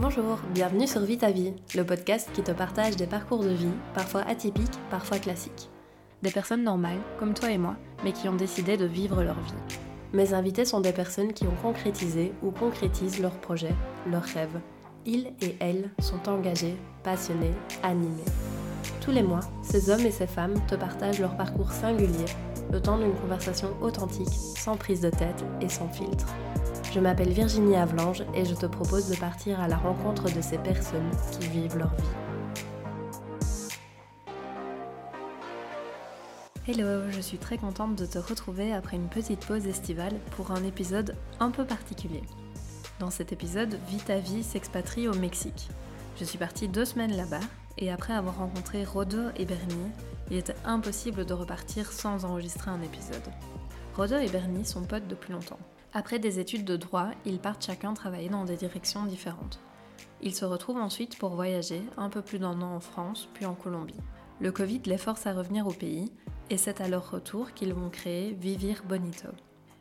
Bonjour, bienvenue sur Vie ta vie, le podcast qui te partage des parcours de vie, parfois atypiques, parfois classiques. Des personnes normales, comme toi et moi, mais qui ont décidé de vivre leur vie. Mes invités sont des personnes qui ont concrétisé ou concrétisent leurs projets, leurs rêves. Ils et elles sont engagés, passionnés, animés. Tous les mois, ces hommes et ces femmes te partagent leur parcours singulier, le temps d'une conversation authentique, sans prise de tête et sans filtre. Je m'appelle Virginie Avlange et je te propose de partir à la rencontre de ces personnes qui vivent leur vie. Hello, je suis très contente de te retrouver après une petite pause estivale pour un épisode un peu particulier. Dans cet épisode, Vita Vie s'expatrie au Mexique. Je suis partie deux semaines là-bas et après avoir rencontré Rodo et Bernie, il était impossible de repartir sans enregistrer un épisode. Rodo et Bernie sont potes depuis longtemps. Après des études de droit, ils partent chacun travailler dans des directions différentes. Ils se retrouvent ensuite pour voyager un peu plus d'un an en France, puis en Colombie. Le Covid les force à revenir au pays, et c'est à leur retour qu'ils vont créer Vivir Bonito.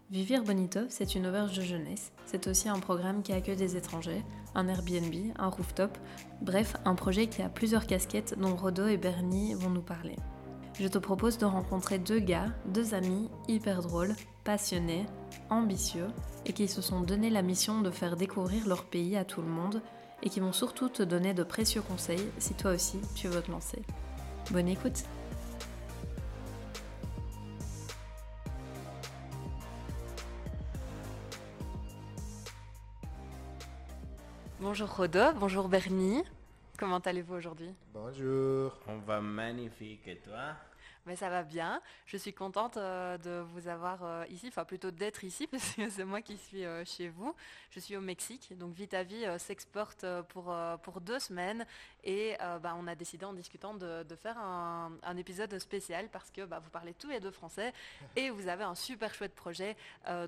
Vivir Bonito, c'est une auberge de jeunesse, c'est aussi un programme qui accueille des étrangers, un Airbnb, un rooftop, bref, un projet qui a plusieurs casquettes dont Rodo et Bernie vont nous parler. Je te propose de rencontrer deux gars, deux amis hyper drôles, passionnés, ambitieux et qui se sont donné la mission de faire découvrir leur pays à tout le monde et qui vont surtout te donner de précieux conseils si toi aussi tu veux te lancer. Bonne écoute Bonjour Rodo, bonjour Bernie. Comment allez-vous aujourd'hui? Bonjour. On va magnifique et toi? Mais ça va bien. Je suis contente euh, de vous avoir euh, ici, enfin plutôt d'être ici, parce que c'est moi qui suis euh, chez vous. Je suis au Mexique, donc Vita Vie s'exporte pour, pour deux semaines. Et bah, on a décidé en discutant de, faire un, épisode spécial, parce que bah, vous parlez tous les deux français, et vous avez un super chouette projet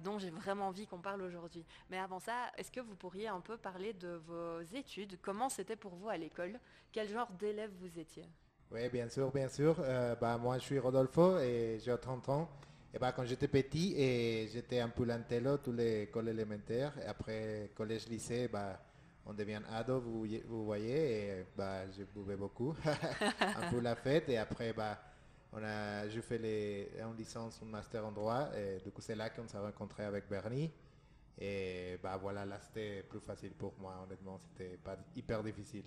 dont j'ai vraiment envie qu'on parle aujourd'hui. Mais avant ça, est-ce que vous pourriez un peu parler de vos études? Comment c'était pour vous à l'école? Quel genre d'élève vous étiez? Oui, bien sûr, bien sûr. Euh, bah, moi, je suis Rodolfo et j'ai 30 ans. Et bah, quand j'étais petit, et j'étais un peu l'intello tous les écoles élémentaires. Et après, collège-lycée, bah, on devient ado, vous, vous voyez. Et bah, je buvais beaucoup. un peu la fête. Et après, bah, on a, je fais les, en licence, un master en droit. Et du coup, c'est là qu'on s'est rencontré avec Bernie. Et bah, voilà, là, c'était plus facile pour moi. Honnêtement, c'était pas hyper difficile.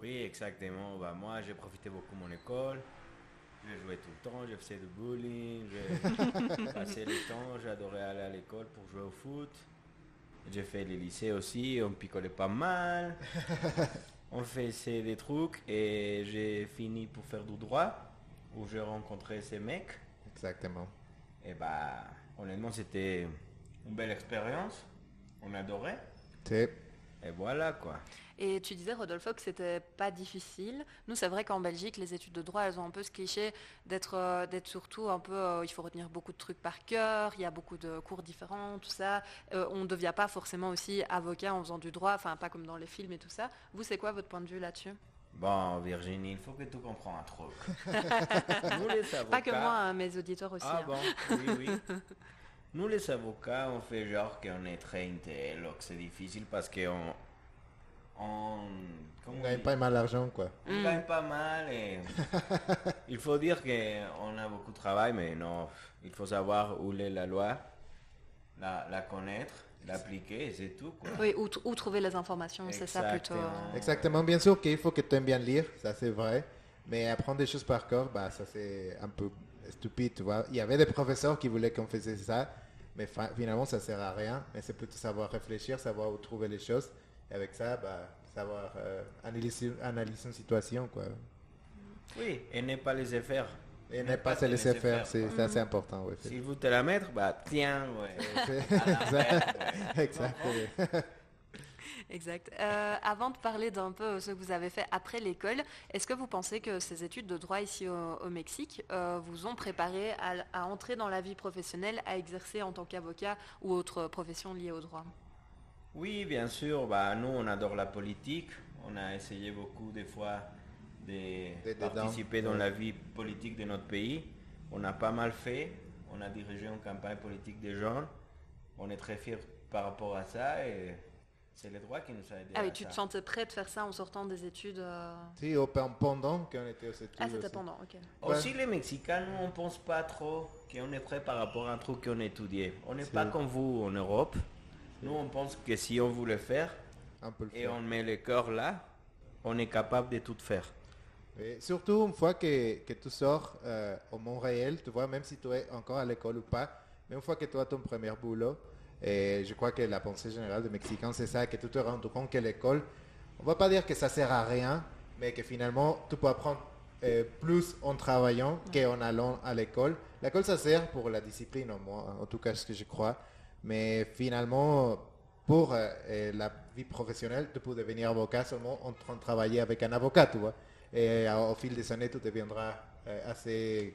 Oui, exactement. Bah, moi, j'ai profité beaucoup de mon école. Je jouais tout le temps, je faisais du bullying, je passais le temps, j'adorais aller à l'école pour jouer au foot. J'ai fait les lycées aussi, on picolait pas mal. on faisait des trucs et j'ai fini pour faire du droit où j'ai rencontré ces mecs. Exactement. Et bah, honnêtement, c'était une belle expérience. On adorait. Et voilà quoi. Et tu disais, Rodolphe, que c'était pas difficile. Nous, c'est vrai qu'en Belgique, les études de droit, elles ont un peu ce cliché d'être euh, d'être surtout un peu, euh, il faut retenir beaucoup de trucs par cœur, il y a beaucoup de cours différents, tout ça. Euh, on ne devient pas forcément aussi avocat en faisant du droit, enfin pas comme dans les films et tout ça. Vous, c'est quoi votre point de vue là-dessus? Bon, Virginie, il faut que tu comprennes un truc. Nous, les avocats... Pas que moi, hein, mes auditeurs aussi. Ah hein. bon, oui, oui. Nous, les avocats, on fait genre qu'on est très intello, que c'est difficile parce qu'on on, gagne pas mal d'argent, quoi. On mm. gagne pas mal et il faut dire qu'on a beaucoup de travail, mais non, il faut savoir où est la loi, la, connaître, l'appliquer et c'est tout. Quoi. Oui, où, trouver les informations, c'est ça plutôt. Euh. Exactement, bien sûr qu'il faut que tu aimes bien lire, ça c'est vrai, mais apprendre des choses par cœur, bah, ça c'est un peu stupide, tu vois. Il y avait des professeurs qui voulaient qu'on faisait ça, mais finalement ça sert à rien, mais c'est plutôt savoir réfléchir, savoir où trouver les choses. Et avec ça, bah, savoir euh, analyser, analyser une situation. Quoi. Oui, et ne pas laisser faire. Et ne pas, se laisser faire, c'est assez important. si vous te la mettre, bah tiens, ouais. exact. exact. Euh, avant de parler d'un peu ce que vous avez fait après l'école, est-ce que vous pensez que ces études de droit ici au, Mexique euh, vous ont préparé à, à, entrer dans la vie professionnelle, à exercer en tant qu'avocat ou autre profession liée au droit? Oui, bien sûr. Bah, nous, on adore la politique. On a essayé beaucoup des fois de participer dans la vie politique de notre pays. On a pas mal fait. On a dirigé une campagne politique des jeunes. On est très fiers par rapport à ça et c'est le droit qui nous a aidés. Ah oui, tu te sentais prêt de faire ça en sortant des études euh, Si, au, pendant qu'on était aux études. Ah, c'était aussi. pendant, ok. Aussi, les Mexicains, nous, on pense pas trop qu'on est prêt par rapport à un truc qu'on a étudié. On n'est pas comme vous en Europe. Nous, on pense que si on voulait faire On peut le et faire. on met le cœur là, on est capable de tout faire. Et surtout une fois que, que tu sors euh, au monde réel, tu vois, même si tu es encore à l'école ou pas, mais une fois que tu as ton premier boulot, et je crois que la pensée générale des Mexicains, c'est ça, que tu te rends compte que l'école, on va pas dire que ça sert à rien, mais que finalement, tu peux apprendre euh, plus en travaillant qu'en allant à l'école. L'école, ça sert pour la discipline, au moins, en tout cas, ce que je crois. Mais finalement, pour euh, euh, la vie professionnelle, tu peux devenir avocat seulement en train de travailler avec un avocat, tu vois. Et euh, au fil des années, tu deviendras euh, assez...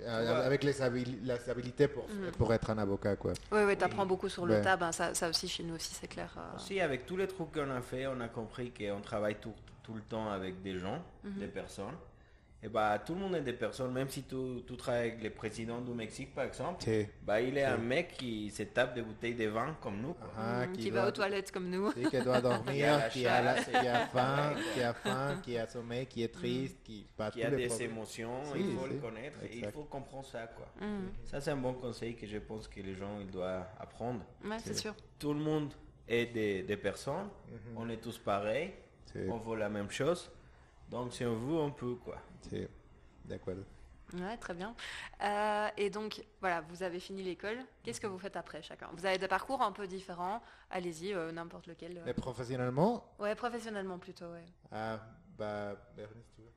euh, Ouais. avec les, habili- les habilités pour, pour être un avocat, quoi. Oui, oui, t'apprends beaucoup sur le Ouais. tas, ben, ça, ça aussi chez nous aussi, c'est clair. euh. Aussi, avec tous les trucs qu'on a fait, on a compris qu'on travaille tout, tout le temps avec des gens, des personnes. Et bah, tout le monde est des personnes, même si tu, tu travailles avec le président du Mexique, par exemple, bah, il est un mec qui se tape des bouteilles de vin comme nous. quoi. Ah, Mm, qui qui doit- va aux toilettes comme nous. Qui doit Qui a dormir, la qui a, la- qui a faim, qui a faim, qui a sommeil, qui est triste, qui... Pas qui a tous les des problèmes. émotions, Si, il faut si, le connaître et il faut comprendre ça. quoi. Mm. Ça, c'est un bon conseil que je pense que les gens ils doivent apprendre. Ouais, c'est sûr. Tout le monde est des, des personnes, on est tous pareils, on vaut la même chose. Donc, si on veut, on peut. quoi. Sí, de acuerdo. Ouais, très bien. Euh, et donc, voilà, vous avez fini l'école. Qu'est-ce que vous faites après chacun? Vous avez des parcours un peu différents. Allez-y, euh, n'importe lequel. euh. Mais professionnellement, Ouais, professionnellement plutôt, ouais. ah, bah, Bernice, tu veux?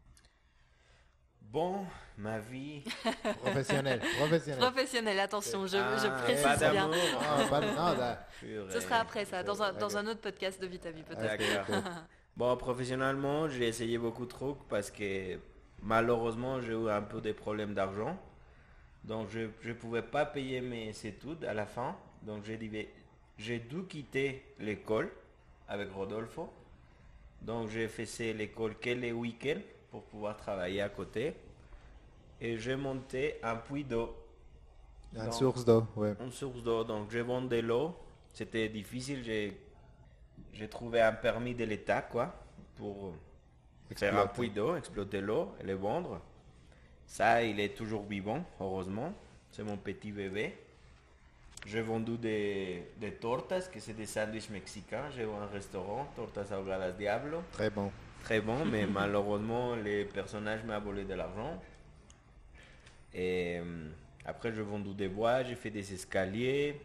Bon, ma vie. Professionnel, professionnel. Professionnel, attention, je, Ah, je pas précise bien. d'amour. Non, pas- non, là, Ce sera après ça, dans un, dans un autre podcast de Vita Vie peut-être. D'accord. Bon, professionnellement, j'ai essayé beaucoup de trucs parce que malheureusement, j'ai eu un peu des problèmes d'argent. Donc, je ne pouvais pas payer mes études à la fin. Donc, j'ai dû, j'ai quitter l'école avec Rodolfo. Donc, j'ai fait l'école que les week-ends pour pouvoir travailler à côté. Et j'ai monté un puits d'eau. une source d'eau, ouais. une source d'eau. Donc, je vendais l'eau. C'était difficile. J'ai, j'ai trouvé un permis de l'État, quoi, pour faire un puits d'eau, exploiter l'eau et le vendre. Ça, il est toujours vivant, heureusement. C'est mon petit bébé. J'ai vendu des, des tortas, que c'est des sandwichs mexicains. J'ai un restaurant, Tortas Ahogadas Diablo. Très bon. Très bon, mais malheureusement, les personnages m'ont volé de l'argent. Et euh, après, j'ai vendu des bois, j'ai fait des escaliers,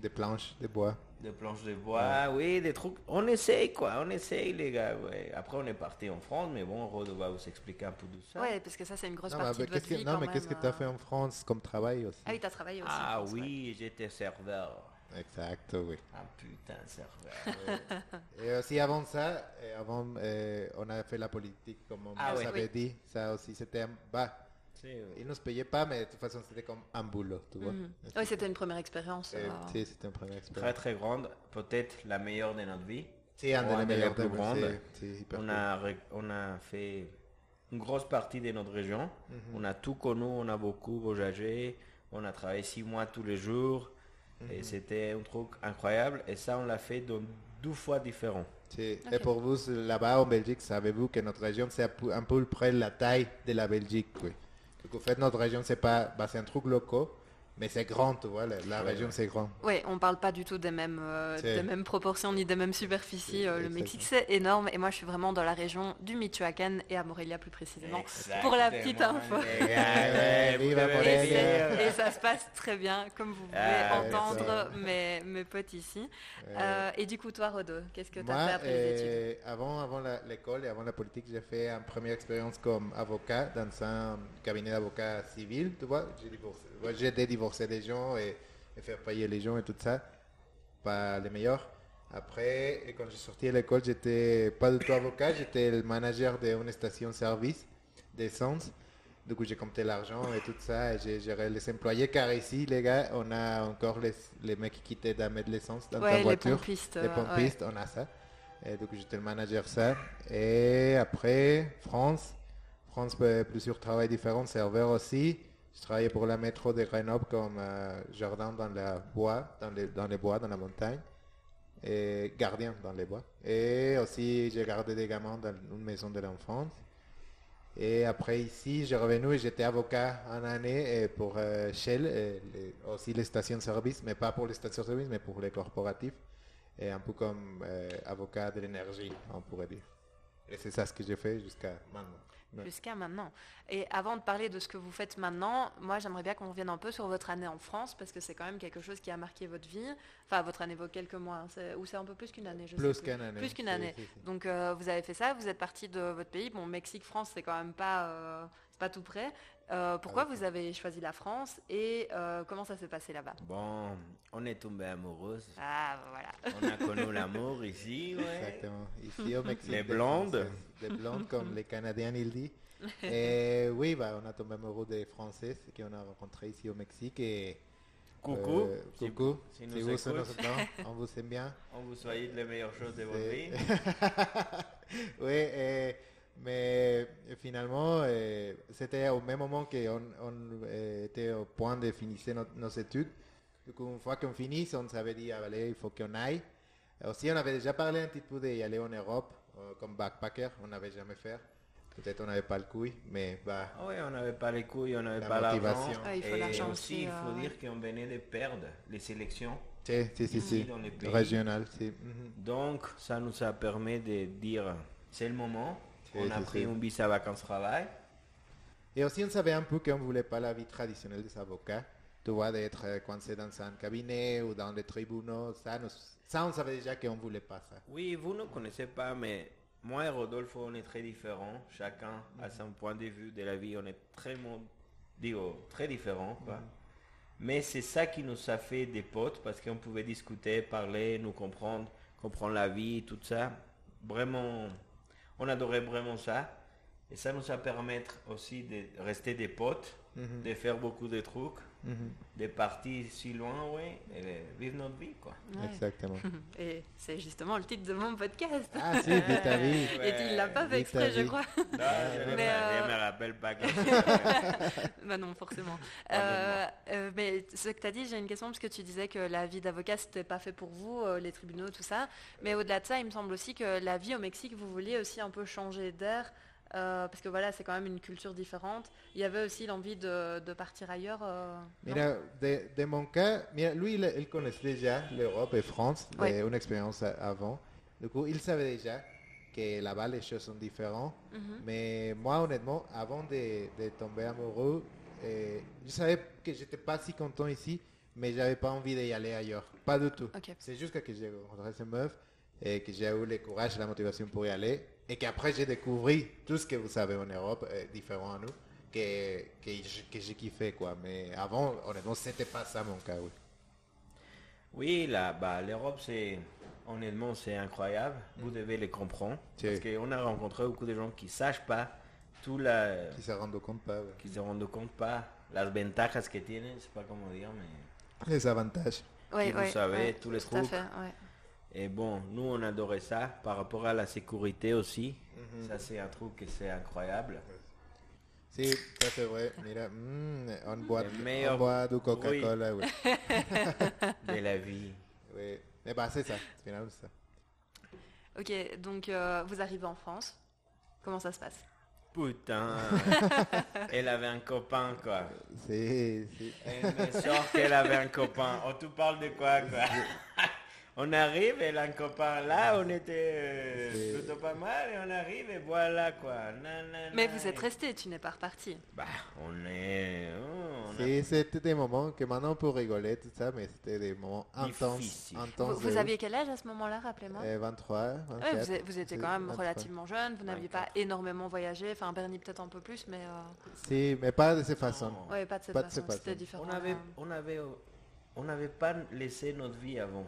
Des planches, des bois. Des planches de bois, oui, des trucs. On essaye, quoi, on essaye, les gars. ouais. Après, on est parti en France, mais bon, Rod va vous expliquer un peu de ça. Ouais, parce que ça, c'est une grosse Non, mais, partie de qu'est-ce votre que, vie non, quand mais qu'est-ce que tu as euh. fait en France comme travail aussi? Ah oui, t'as travaillé aussi. Ah en France, ouais. oui, j'étais serveur. Exact, oui. Un putain de serveur. Et aussi avant ça, et avant, euh, on a fait la politique, comme on Ah vous oui. avait Oui. dit. Ça aussi, c'était un... Bah, euh, ils ne se payaient pas, mais de toute façon, c'était comme un boulot, tu vois. Mhm. Ouais, c'était une première expérience. Et, euh. si, c'était une première très expérience. très grande, peut-être la meilleure de notre vie. C'est un des meilleurs la plus de- grande. c'est- c'est hyper On cool. a, on a fait une grosse partie de notre région. On a tout connu, on a beaucoup voyagé. On a travaillé six mois tous les jours. Et c'était un truc incroyable. Et ça, on l'a fait dans deux fois différents. Et pour vous, là-bas en Belgique, savez-vous que notre région, c'est un peu- un peu près la taille de la Belgique. Oui. Donc, en fait, notre région, c'est pas, bah, c'est un truc local, mais c'est grand, tu vois. La, la Ouais, région, ouais. c'est grand. Ouais, on parle pas du tout des mêmes, euh, des mêmes proportions ni des mêmes superficies. Euh, le. Mexique, c'est énorme. Et moi, je suis vraiment dans la région du Michoacán et à Morelia plus précisément. Exactement, Pour la petite info. Morelia. Et, et ça se passe très bien, comme vous pouvez Ah, entendre mes, mes potes ici. Euh, et du coup, toi, Rodo, qu'est-ce que tu as Moi, fait après les études? avant, avant l'école et avant la politique, j'ai fait une première expérience comme avocat dans un cabinet d'avocat civil, tu vois. J'ai divorcé- divorcer des gens et, et faire payer les gens et tout ça. Pas les meilleurs. Après, et quand j'ai sorti de l'école, j'étais pas du tout avocat, j'étais le manager d'une station-service d'essence. Du coup, j'ai compté l'argent et tout ça, et j'ai géré les employés, car ici, les gars, on a encore les, les mecs qui t'aident à mettre l'essence dans ta Ouais, les voiture. pompistes. Les euh, pompistes, on a ça. Et donc j'étais le manager ça. Et après, France. France, ben, plusieurs travails différents, serveur aussi. Je travaillais pour la métro de Grenoble comme euh, jardin dans, la bois, dans, les, bois, dans la montagne. et gardien dans les bois. Et aussi, j'ai gardé des gamins dans une maison de l'enfance. Et après ici, j'ai revenu et j'étais avocat en année pour euh, Shell, et les- aussi les stations-service, mais pas pour les stations-service, mais pour les corporatifs. Et un peu comme euh, avocat de l'énergie, on pourrait dire. Et c'est ça ce que j'ai fait jusqu'à maintenant. Ouais. Jusqu'à maintenant. Et avant de parler de ce que vous faites maintenant, moi j'aimerais bien qu'on revienne un peu sur votre année en France, parce que c'est quand même quelque chose qui a marqué votre vie. Enfin, votre année vaut quelques mois, hein, ou c'est un peu plus qu'une année, je sais Plus plus. qu'une année. Plus qu'une année. Donc euh, vous avez fait ça, vous êtes parti de votre pays. Bon, Mexique, France, c'est quand même pas, euh, pas tout près. Euh, pourquoi vous avez choisi la France et euh, comment ça s'est passé là-bas? Bon, on est tombé amoureux. Ah, voilà. On a connu l'amour ici, ouais. Exactement. Ici au Mexique. Les des blondes. Des blondes comme les Canadiens, ils disent. Et oui, bah, on a tombé amoureux des Françaises qu'on a rencontrés ici au Mexique. Et, Coucou. euh, coucou. si Si nous vous nous on vous aime bien. On vous souhaite les meilleures choses de votre vie. oui, et- mais finalement, euh, c'était au même moment qu'on on, euh, était au point de finir nos, nos études. Du coup, une fois qu'on finit, on s'avait dit, ah, allez, il faut qu'on aille. Aussi, on avait déjà parlé un petit peu d'y aller en Europe, euh, comme backpacker, on n'avait jamais fait. Peut-être on n'avait pas le couille, mais bah, Ah ouais, on n'avait pas les couilles, on n'avait La pas l'argent. motivation. Ouais, il faut Et aussi, il faut euh, dire qu'on venait de perdre les sélections. si, si, si, si, dans les pays. régional, si. Donc, ça nous a permis de dire, c'est le moment. On a pris un visa vacances-travail. Et aussi, on savait un peu qu'on ne voulait pas la vie traditionnelle des avocats. Tu vois, d'être euh, coincé dans un cabinet ou dans les tribunaux. Ça, nous- ça on savait déjà qu'on ne voulait pas ça. Oui, vous ne connaissez pas, mais moi et Rodolphe, on est très différents. Chacun a son point de vue de la vie. On est très, digo, très différents. quoi. Mais c'est ça qui nous a fait des potes parce qu'on pouvait discuter, parler, nous comprendre, comprendre la vie, tout ça. Vraiment, on adorait vraiment ça. Et ça nous a permis aussi de rester des potes, Mhm. de faire beaucoup de trucs, Mhm. de partir si loin, ouais, et de vivre notre vie, quoi. Ouais. Exactement. Et c'est justement le titre de mon podcast. Ah si, vis ta vie. Et il l'a pas fait exprès, je crois. Non, je ne Mais, euh, me rappelle pas. bah non, forcément. Euh, euh, mais ce que tu as dit, j'ai une question parce que tu disais que la vie d'avocat, c'était pas fait pour vous, euh, les tribunaux, tout ça. Mais au-delà de ça, il me semble aussi que la vie au Mexique, vous vouliez aussi un peu changer d'air. Euh, parce que voilà, c'est quand même une culture différente. Il y avait aussi l'envie de, de partir ailleurs. euh, Mira, de, de mon cas, mira, lui, il, il connaissait déjà l'Europe et France, de une expérience avant. Du coup, il savait déjà que là-bas, les choses sont différentes. Mhm. Mais moi, honnêtement, avant de, tomber amoureux, euh, je savais que j'étais pas si content ici, mais j'avais pas envie d'y aller ailleurs. Pas du tout. C'est juste que j'ai rencontré cette meuf et que j'ai eu le courage et la motivation pour y aller. Et qu'après, j'ai découvert tout ce que vous savez en Europe, euh, différent à nous, que, que, j'ai kiffé, quoi. Mais avant, honnêtement, c'était pas ça mon cas, oui. Oui, là, bah, l'Europe, c'est honnêtement, c'est incroyable. Vous devez les comprendre. Parce qu'on a rencontré beaucoup de gens qui ne sachent pas tout la... Qui se rendent compte pas, ouais. qui se rendent compte pas las ventajas que tienen, je sais pas comment dire, mais... Les avantages. Ouais, vous savez, ouais, tous les tout à trucs. fait, ouais. Et bon, nous, on adorait ça par rapport à la sécurité aussi. Mhm. Ça, c'est un truc que c'est incroyable. Si, ça c'est vrai. Mira, mm, on, boit, meilleur on boit du Coca-Cola, oui. de la vie. oui. Mais bah, c'est ça, finalement, c'est ça. Ok, donc euh, vous arrivez en France. Comment ça se passe? Putain, elle avait un copain, quoi. C'est, c'est- Elle me sort qu'elle avait un copain. Oh, tu parles de quoi, quoi? On arrive, elle a un copain. Là, on était euh, plutôt pas mal et on arrive et voilà, quoi. Nanana. Mais vous êtes resté, tu n'es pas reparti. Bah, on est... oh, a- c'était des moments que maintenant on peut rigoler, tout ça, mais c'était des moments intenses. Vous, aviez quel âge à ce moment-là, rappelez-moi ouf. Euh, 23, 24. Ouais, vous, êtes- vous étiez quand même 23. relativement jeune, vous n'aviez pas énormément voyagé, enfin Bernie peut-être un peu plus, mais euh, Si, mais pas de cette façon. Ouais, pas de cette Pas façon, c'était différent. On avait, euh. on avait, on n'avait pas laissé notre vie avant.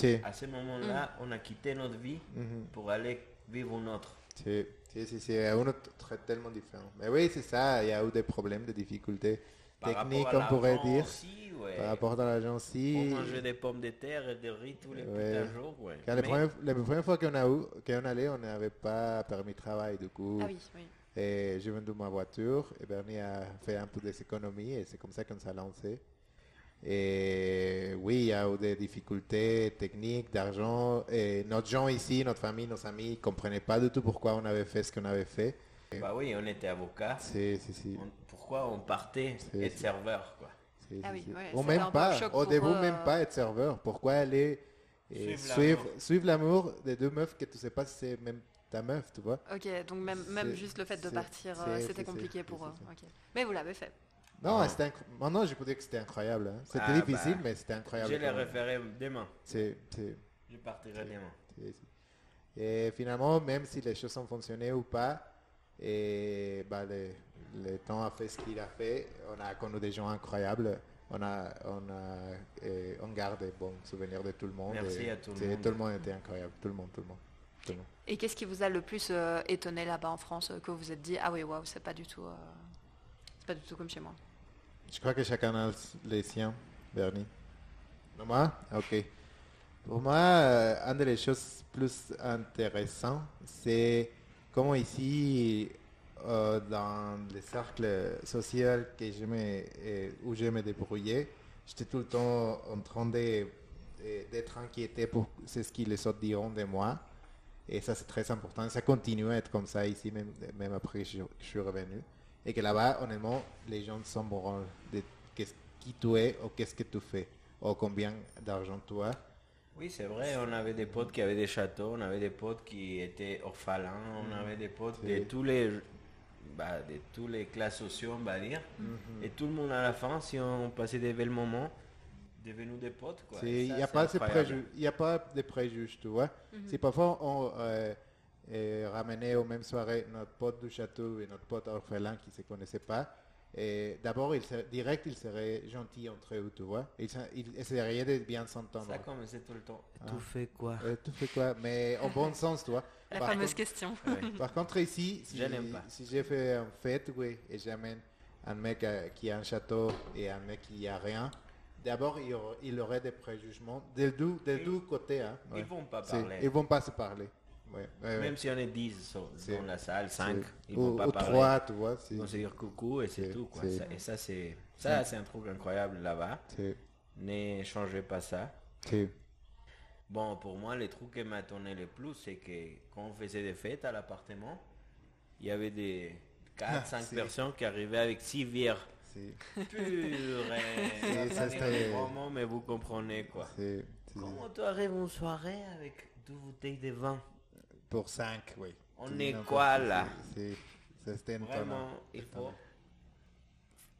Si, À ce moment-là, on a quitté notre vie mhm, pour aller vivre une autre. si, si, si, si, un autre très tellement différent. Mais oui, c'est ça, il y a eu des problèmes, des difficultés Par techniques, on pourrait dire, aussi, ouais. par rapport à l'argent On aussi. mangeait des pommes de terre et des riz tous les Ouais. putains jours, ouais. Quand les, Mais- premières, les premières fois qu'on a eu, qu'on allait, on n'avait pas permis de travail, du coup. Ah oui, oui. Et j'ai vendu ma voiture et Bernie a fait un peu des économies et c'est comme ça qu'on s'est lancé. Et oui, il y a eu des difficultés techniques, d'argent. Et notre gens ici, notre famille, nos amis, ne comprenaient pas du tout pourquoi on avait fait ce qu'on avait fait. Bah oui, on était avocat. C'est, c'est, c'est- On- pourquoi on partait être serveur quoi? Ah oui, ouais, Ou même pas. Au début, même euh. pas être serveur. Pourquoi aller et Suivre suivre, l'amour. des deux meufs que tu sais pas si c'est même ta meuf, tu vois? Ok, donc même, même juste le fait de partir, euh, c'était compliqué pour eux. Mais vous l'avez fait. Non, Ah. c'était Maintenant, je peux dire que c'était incroyable. hein. C'était Ah, difficile, bah, mais c'était incroyable. Je les référais demain. C'est, Je partirai demain. Et finalement, même si les choses ont fonctionné ou pas, et bah, le, le temps a fait ce qu'il a fait. On a connu des gens incroyables. On a, on a, et on garde des bons souvenirs de tout le monde. Merci et à tout le monde. Tout le monde était incroyable. Tout le monde, tout le monde. tout le monde. Et qu'est-ce qui vous a le plus euh, étonné là-bas en France, euh, que vous vous êtes dit ah oui waouh c'est pas du tout, euh, c'est pas du tout comme chez moi. Je crois que chacun a les siens, Bernie. Non, moi? Ok. Pour moi, euh, une des choses plus intéressantes, c'est comment ici, euh, dans les cercles sociaux que je me, euh, où je me débrouillais, j'étais tout le temps en train d'être inquiété pour ce que les autres diront de moi. Et ça, c'est très important. Ça continue à être comme ça ici, même, même après que je suis revenu. Et que là-bas, honnêtement, les gens s'en branlent de qu'est-ce qui tu es ou qu'est-ce que tu fais ou combien d'argent tu as. Oui, c'est vrai, on avait des potes qui avaient des châteaux, on avait des potes qui étaient orphelins, on avait des potes de C'est- tous les bah, de tous les classes sociaux, on va dire. Et tout le monde à la fin, si on passait des belles moments, devenu des potes. C'est- Il n'y a, c'est pas de préjugés, tu vois. Si parfois on euh, euh, ramenait aux mêmes soirées notre pote du château et notre pote orphelin qui ne se connaissaient pas, et d'abord, il serait- direct, ils seraient gentils entre eux, tu vois. Ils, ils essaieraient de bien s'entendre. Ça commençait tout le temps. Ah. Tout fait quoi? Euh, tu fais quoi? Mais en bon sens, tu vois. La Par fameuse contre- question. Ouais. Par contre, ici, si, Je n'aime pas. si j'ai fait une fête, oui, et j'amène un mec euh, qui a un château et un mec qui a rien, d'abord, il, y aura- il aurait des préjugements des deux, des Ils- deux côtés. Hein, Ils vont pas C'est- parler. Ils vont pas se parler. Ouais, ouais, ouais. Même si on est 10 sur- C'est- dans la salle, 5, C'est- ils ou, vont pas ou parler. tu vois. vont se dire coucou et c'est tout. Quoi. Ça- et ça, c'est ça, c'est un truc incroyable là-bas. c'est- Ne changez pas ça. Bon, pour moi, le truc qui m'a tourné le plus, c'est que quand on faisait des fêtes à l'appartement, il y avait des 4-5 Ah, c'est- personnes qui arrivaient avec 6 bières purées. ça, c'était- vraiment, mais vous comprenez quoi. Comment tu arrives en soirée avec deux bouteilles de vin? Pour cinq, oui. On est quoi, là c'est-. Vraiment, il faut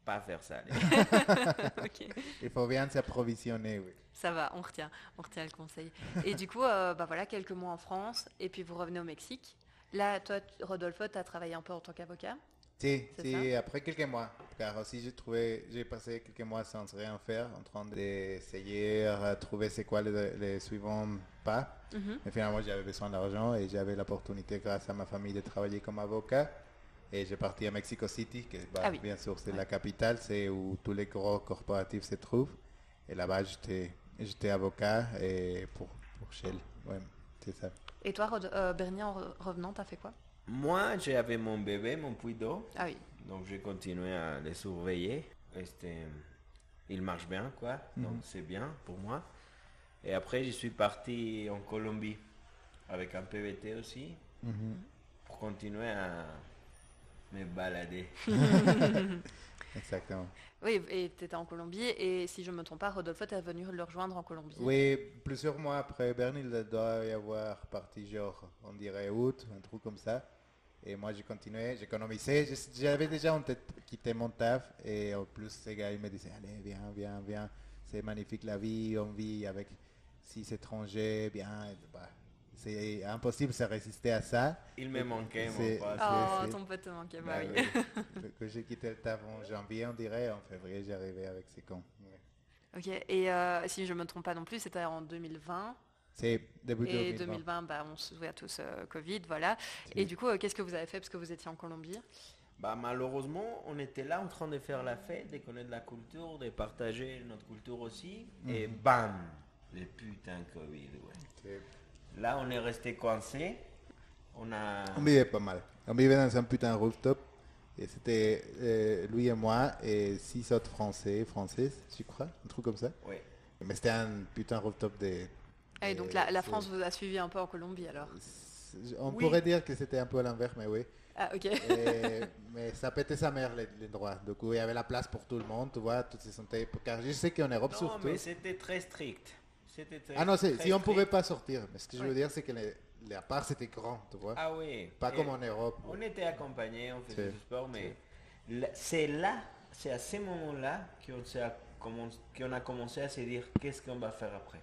pas faire ça. Il faut bien s'approvisionner, oui. Ça va, on retient, on retient le conseil. Et du coup, euh, bah voilà, quelques mois en France, et puis vous revenez au Mexique. Là, toi, Rodolfo, tu as travaillé un peu en tant qu'avocat. Si, si, après quelques mois. Car aussi, j'ai trouvé, j'ai passé quelques mois sans rien faire, en train d'essayer de trouver c'est quoi les, les suivants pas. Mhm. Mais finalement, j'avais besoin d'argent et j'avais l'opportunité, grâce à ma famille, de travailler comme avocat. Et j'ai parti à Mexico City, qui bah, Ah oui. bien sûr, c'est Ouais. la capitale, c'est où tous les gros corporatifs se trouvent. Et là-bas, j'étais, j'étais avocat et pour, pour Shell. Ouais, c'est ça. Et toi, Rod- euh, Bernier, en re- revenant, t'as fait quoi? Moi, j'avais mon bébé, mon puits d'eau. Ah oui. Donc j'ai continué à les surveiller. Il marche bien, quoi. Donc c'est bien pour moi. Et après, je suis parti en Colombie avec un PVT aussi pour continuer à me balader. Exactement. Oui, et tu étais en Colombie, et si je me trompe pas, Rodolfo, tu es venu le rejoindre en Colombie. Oui, plusieurs mois après Bernie, il doit y avoir parti genre, on dirait août, un truc comme ça. Et moi, j'ai continué, j'économisais. J'avais déjà en tête quitter mon taf. Et en plus, ces gars, ils me disaient, allez, viens, viens, viens. C'est magnifique la vie, on vit avec six étrangers, bien. et bah, c'est impossible de résister à ça. Il me manquait, mon pote. Oh, ton pote te manquait, bah Bah, oui. oui. que j'ai quitté le taf en janvier, on dirait, en février, j'arrivais avec ces cons. Ouais. Ok, et euh, si je me trompe pas non plus, c'était en 2020. C'est début Et 2020. 2020, bah, on se souvient tous euh, Covid, voilà. Et du coup, euh, qu'est-ce que vous avez fait? Parce que vous étiez en Colombie Bah, malheureusement, on était là en train de faire la fête, de connaître la culture, de partager notre culture aussi. Et bam, le putain Covid, ouais. Là, on est resté coincé. On a... On vivait pas mal. On vivait dans un putain rooftop Et c'était euh, lui et moi et six autres Français, Françaises, je crois, un truc comme ça. Oui. Mais c'était un putain rooftop des... Ah, et donc la, France vous a suivi un peu en Colombie alors? On Oui. pourrait dire que c'était un peu à l'envers, mais oui. Ah ok. Et- mais ça pétait sa mère les- l'endroit. Du coup, il y avait la place pour tout le monde, tu vois, toutes se sentaient... Car je sais qu'en Europe Non, surtout... mais c'était très strict. C'était très- Ah non, c'est- très si on pouvait strict. pas sortir. Mais ce que je veux Ouais. dire, c'est que les, les apparts, c'était grand, tu vois. Ah oui. Pas Et comme en Europe. On était accompagnés, on faisait du sport, mais c'est là, c'est à ce moment-là qu'on s'est a commen- qu'on a commencé à se dire qu'est-ce qu'on va faire après?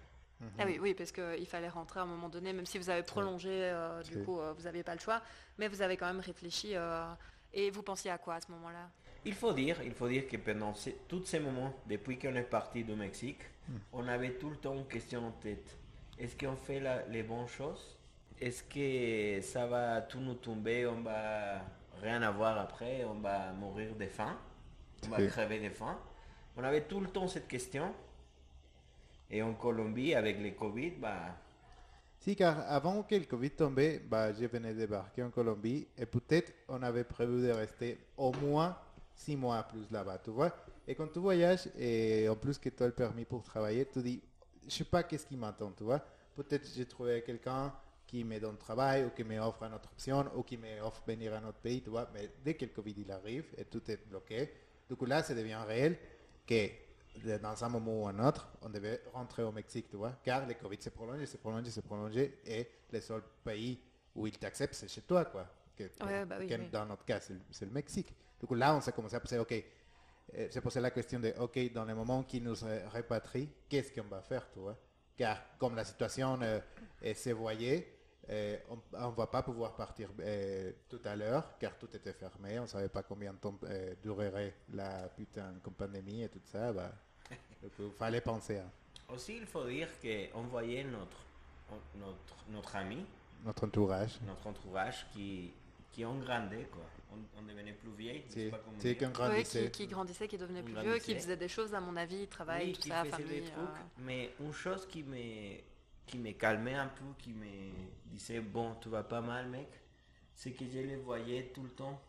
Ah oui, oui, parce qu'il fallait rentrer à un moment donné, même si vous avez prolongé, euh, du coup, euh, vous n'aviez pas le choix, mais vous avez quand même réfléchi. euh, et vous pensiez à quoi à ce moment-là? Il faut dire, il faut dire que pendant tous ces moments, depuis qu'on est parti du Mexique, on avait tout le temps une question en tête. Est-ce qu'on fait la- les bonnes choses? Est-ce que ça va tout nous tomber? On va rien avoir après? On va mourir de faim? On va crever de faim? On avait tout le temps cette question. Et en Colombie, avec les Covid, bah, Si, car avant que le Covid tombait, bah, je venais de débarquer en Colombie et peut-être on avait prévu de rester au moins six mois plus là-bas, tu vois. Et quand tu voyages et en plus que tu as le permis pour travailler, tu dis, je sais pas qu'est-ce qui m'attend, tu vois. Peut-être j'ai trouvé quelqu'un qui me donne travail ou qui m'offre une autre option ou qui m'offre venir à notre pays, tu vois. Mais dès que le Covid il arrive et tout est bloqué, du coup là, ça devient réel que dans un moment ou un autre, on devait rentrer au Mexique, tu vois, car le Covid s'est prolongé, s'est prolongé, s'est prolongé, et le seul pays où ils t'acceptent, c'est chez toi, quoi. Que- Ouais, bah oui, que oui. Dans notre cas, c'est le, c'est le Mexique. Du coup, là, on s'est commencé à penser, OK, euh, c'est posé la question de, OK, dans le moment qui nous ré- répatrie, qu'est-ce qu'on va faire, tu vois? Car comme la situation euh, euh, s'est voyée, euh, on ne va pas pouvoir partir euh, tout à l'heure, car tout était fermé, on ne savait pas combien de temps euh, durerait la putain de pandémie et tout ça. Bah, donc, il fallait penser à aussi il faut dire qu'on voyait notre, notre, notre ami, notre entourage. notre entourage qui, qui ont grandi, quoi. On, on devenait plus vieille, je sais C'est pas dire. qu'on Oui, grandissait. qui, qui grandissait, qui devenait On plus vieux, qui faisait des choses, à mon avis, travail, Oui, tout qui ça, faisait famille. des trucs, euh, mais une chose qui me, qui me calmait un peu, qui me disait bon, tu vas pas mal, mec, c'est que je les voyais tout le temps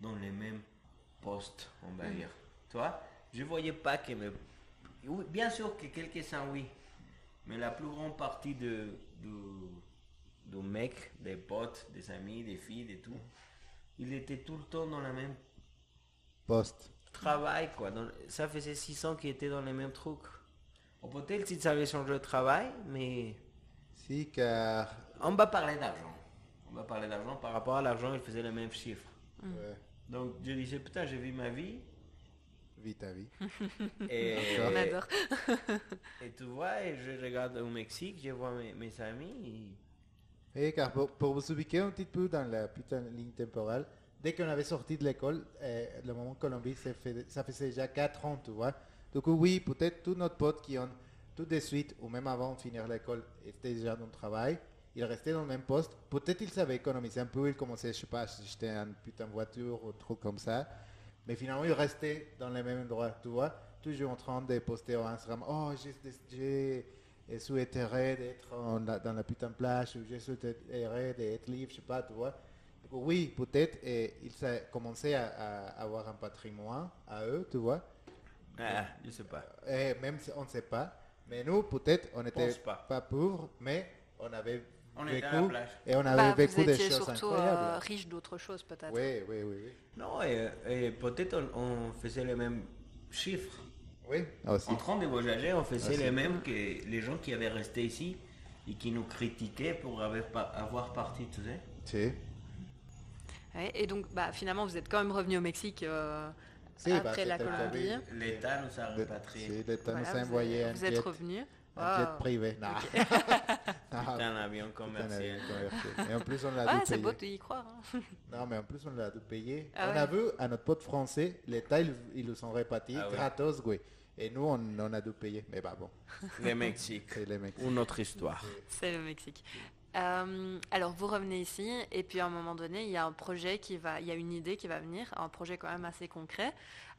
dans les mêmes postes, on va dire. Tu vois, je voyais pas que me... Oui, bien sûr que quelques-uns, oui, mais la plus grande partie de, de, de mecs, des potes, des amis, des filles, de tout, ils étaient tout le temps dans la même Poste. travail, quoi. Dans- ça faisait 6 ans qu'ils étaient dans les mêmes trucs. Ou peut-être qu'ils avaient changé de travail, mais Si, car... on va parler d'argent. On va parler d'argent. Par rapport à l'argent, ils faisaient les mêmes chiffres. Ouais, Donc je disais, putain, j'ai vu ma vie. vis ta vie. Et, On adore. et tu vois, et je regarde au Mexique, je vois mes, mes amis. Et car pour, vous ubiquer un petit peu dans la putain ligne temporelle, dès qu'on avait sorti de l'école, euh, le moment Colombie, ça, fait, ça faisait déjà 4 ans, tu vois. Donc oui, peut-être tous nos potes qui ont tout de suite, ou même avant de finir l'école, étaient déjà dans le travail, ils restaient dans le même poste. Peut-être ils savaient économiser un peu, ils commençaient, je sais pas, acheter une putain de voiture ou un truc comme ça. Mais finalement, ils restaient dans les mêmes endroits, tu vois. Toujours en train de poster au Instagram, oh, j'ai- j'ai souhaiterais d'être dans la putain de plage, ou j'ai souhaiterais d'être libre, je sais pas, tu vois. Oui, peut-être, et ils ont commencé à, à avoir un patrimoine à eux, tu vois. Ah, je sais pas. Et même si on ne sait pas. Mais nous, peut-être, on n'était pas. pas. pauvres, mais on avait On vécu, était à la plage. et on avait Bah, vécu vous des étiez choses surtout euh, riche d'autres choses, peut-être. Oui, oui, oui, oui. Non, et, et peut-être on, on faisait les mêmes chiffres. Oui, aussi. En train de voyager, on faisait Ah, les mêmes que les gens qui avaient resté ici et qui nous critiquaient pour avoir, avoir parti, tu sais. Si. Ouais, et donc, bah, finalement, vous êtes quand même revenu au Mexique euh, Si, bah, après la Colombie. L'État nous a Le- repatriés. si, l'État Voilà, nous a vous envoyé êtes, un vous êtes jet, revenu. un jet Wow. privé. Non. Ah, C'est un avion commercial. Et en plus, on l'a Ouais, dû c'est beau d'y croire. hein. Non, mais en plus, on l'a dû payer. Ah on ouais. a vu à notre pote français, l'État, ils, ils nous ont répartis Ah gratos, oui. Et nous, on, on a dû payer. Mais bah bon, Le Mexique. c'est les mecs. Une autre histoire. C'est le Mexique. Euh, alors, vous revenez ici, et puis à un moment donné, il y a un projet qui va, il y a une idée qui va venir, un projet quand même assez concret.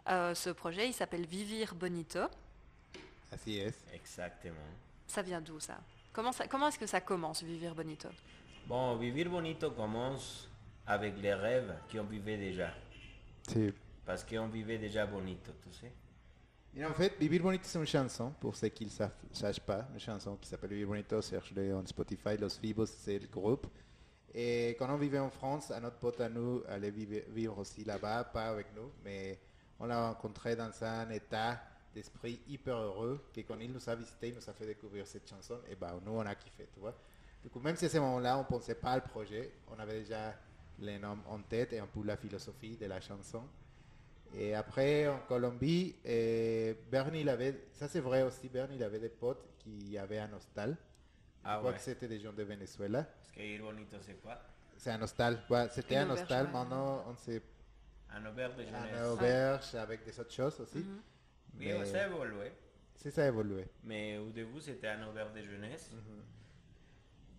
Euh, ce projet, il s'appelle Vivir Bonito. Así es. Exactement. Ça vient d'où ça? Comment, ça, comment est-ce que ça commence, Vivir Bonito? Bon, Vivir Bonito commence avec les rêves qu'on vivait déjà. Sí. Parce qu'on vivait déjà bonito, tu sais. Et en fait, Vivir Bonito, c'est une chanson, pour ceux qui ne savent, pas, une chanson qui s'appelle Vivir Bonito, cherchez-le en Spotify, Los Vivos, c'est le groupe. Et quand on vivait en France, un autre pote à nous allait vivre, vivre aussi là-bas, pas avec nous, mais on l'a rencontré dans un état d'esprit hyper heureux, que quand il nous a visité, il nous a fait découvrir cette chanson, et ben nous on a kiffé, tu vois. Du coup, même si à ce moment-là, on ne pensait pas au projet, on avait déjà les noms en tête et un peu la philosophie de la chanson. Et après, en Colombie, et Bernie, il avait, ça c'est vrai aussi, Bernie, il avait des potes qui avaient un hostal. Ah Je crois ouais. que c'était des gens de Venezuela. Parce que ir bonito, c'est quoi C'est un hostal. Ouais, c'était un hostal. ouais. Maintenant, on s'est Un auberge de jeunesse. un auberge avec des autres choses aussi. Mais ça a évolué. c'est ça a évolué. Mais au début, c'était un auberge de jeunesse.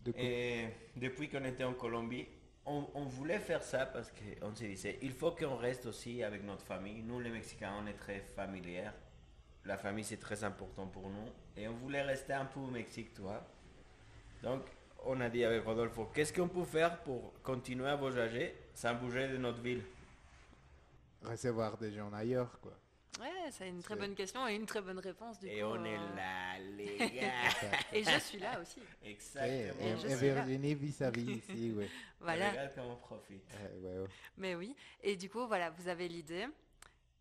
Du coup, Et depuis qu'on était en Colombie, on, voulait faire ça parce qu'on se disait, il faut qu'on reste aussi avec notre famille. Nous, les Mexicains, on est très familières. La famille, c'est très important pour nous. Et on voulait rester un peu au Mexique, toi. Donc, on a dit avec Rodolfo, qu'est-ce qu'on peut faire pour continuer à voyager sans bouger de notre ville? Recevoir des gens ailleurs, quoi. Ouais, c'est une très bonne question et une très bonne réponse du Et coup. on est euh, là, les gars. Et je suis là aussi. Exactement. Et je et suis là. Virginie ici. Voilà. Regarde comment on profite. Ouais, ouais, ouais. Mais oui. Et du coup, voilà, vous avez l'idée.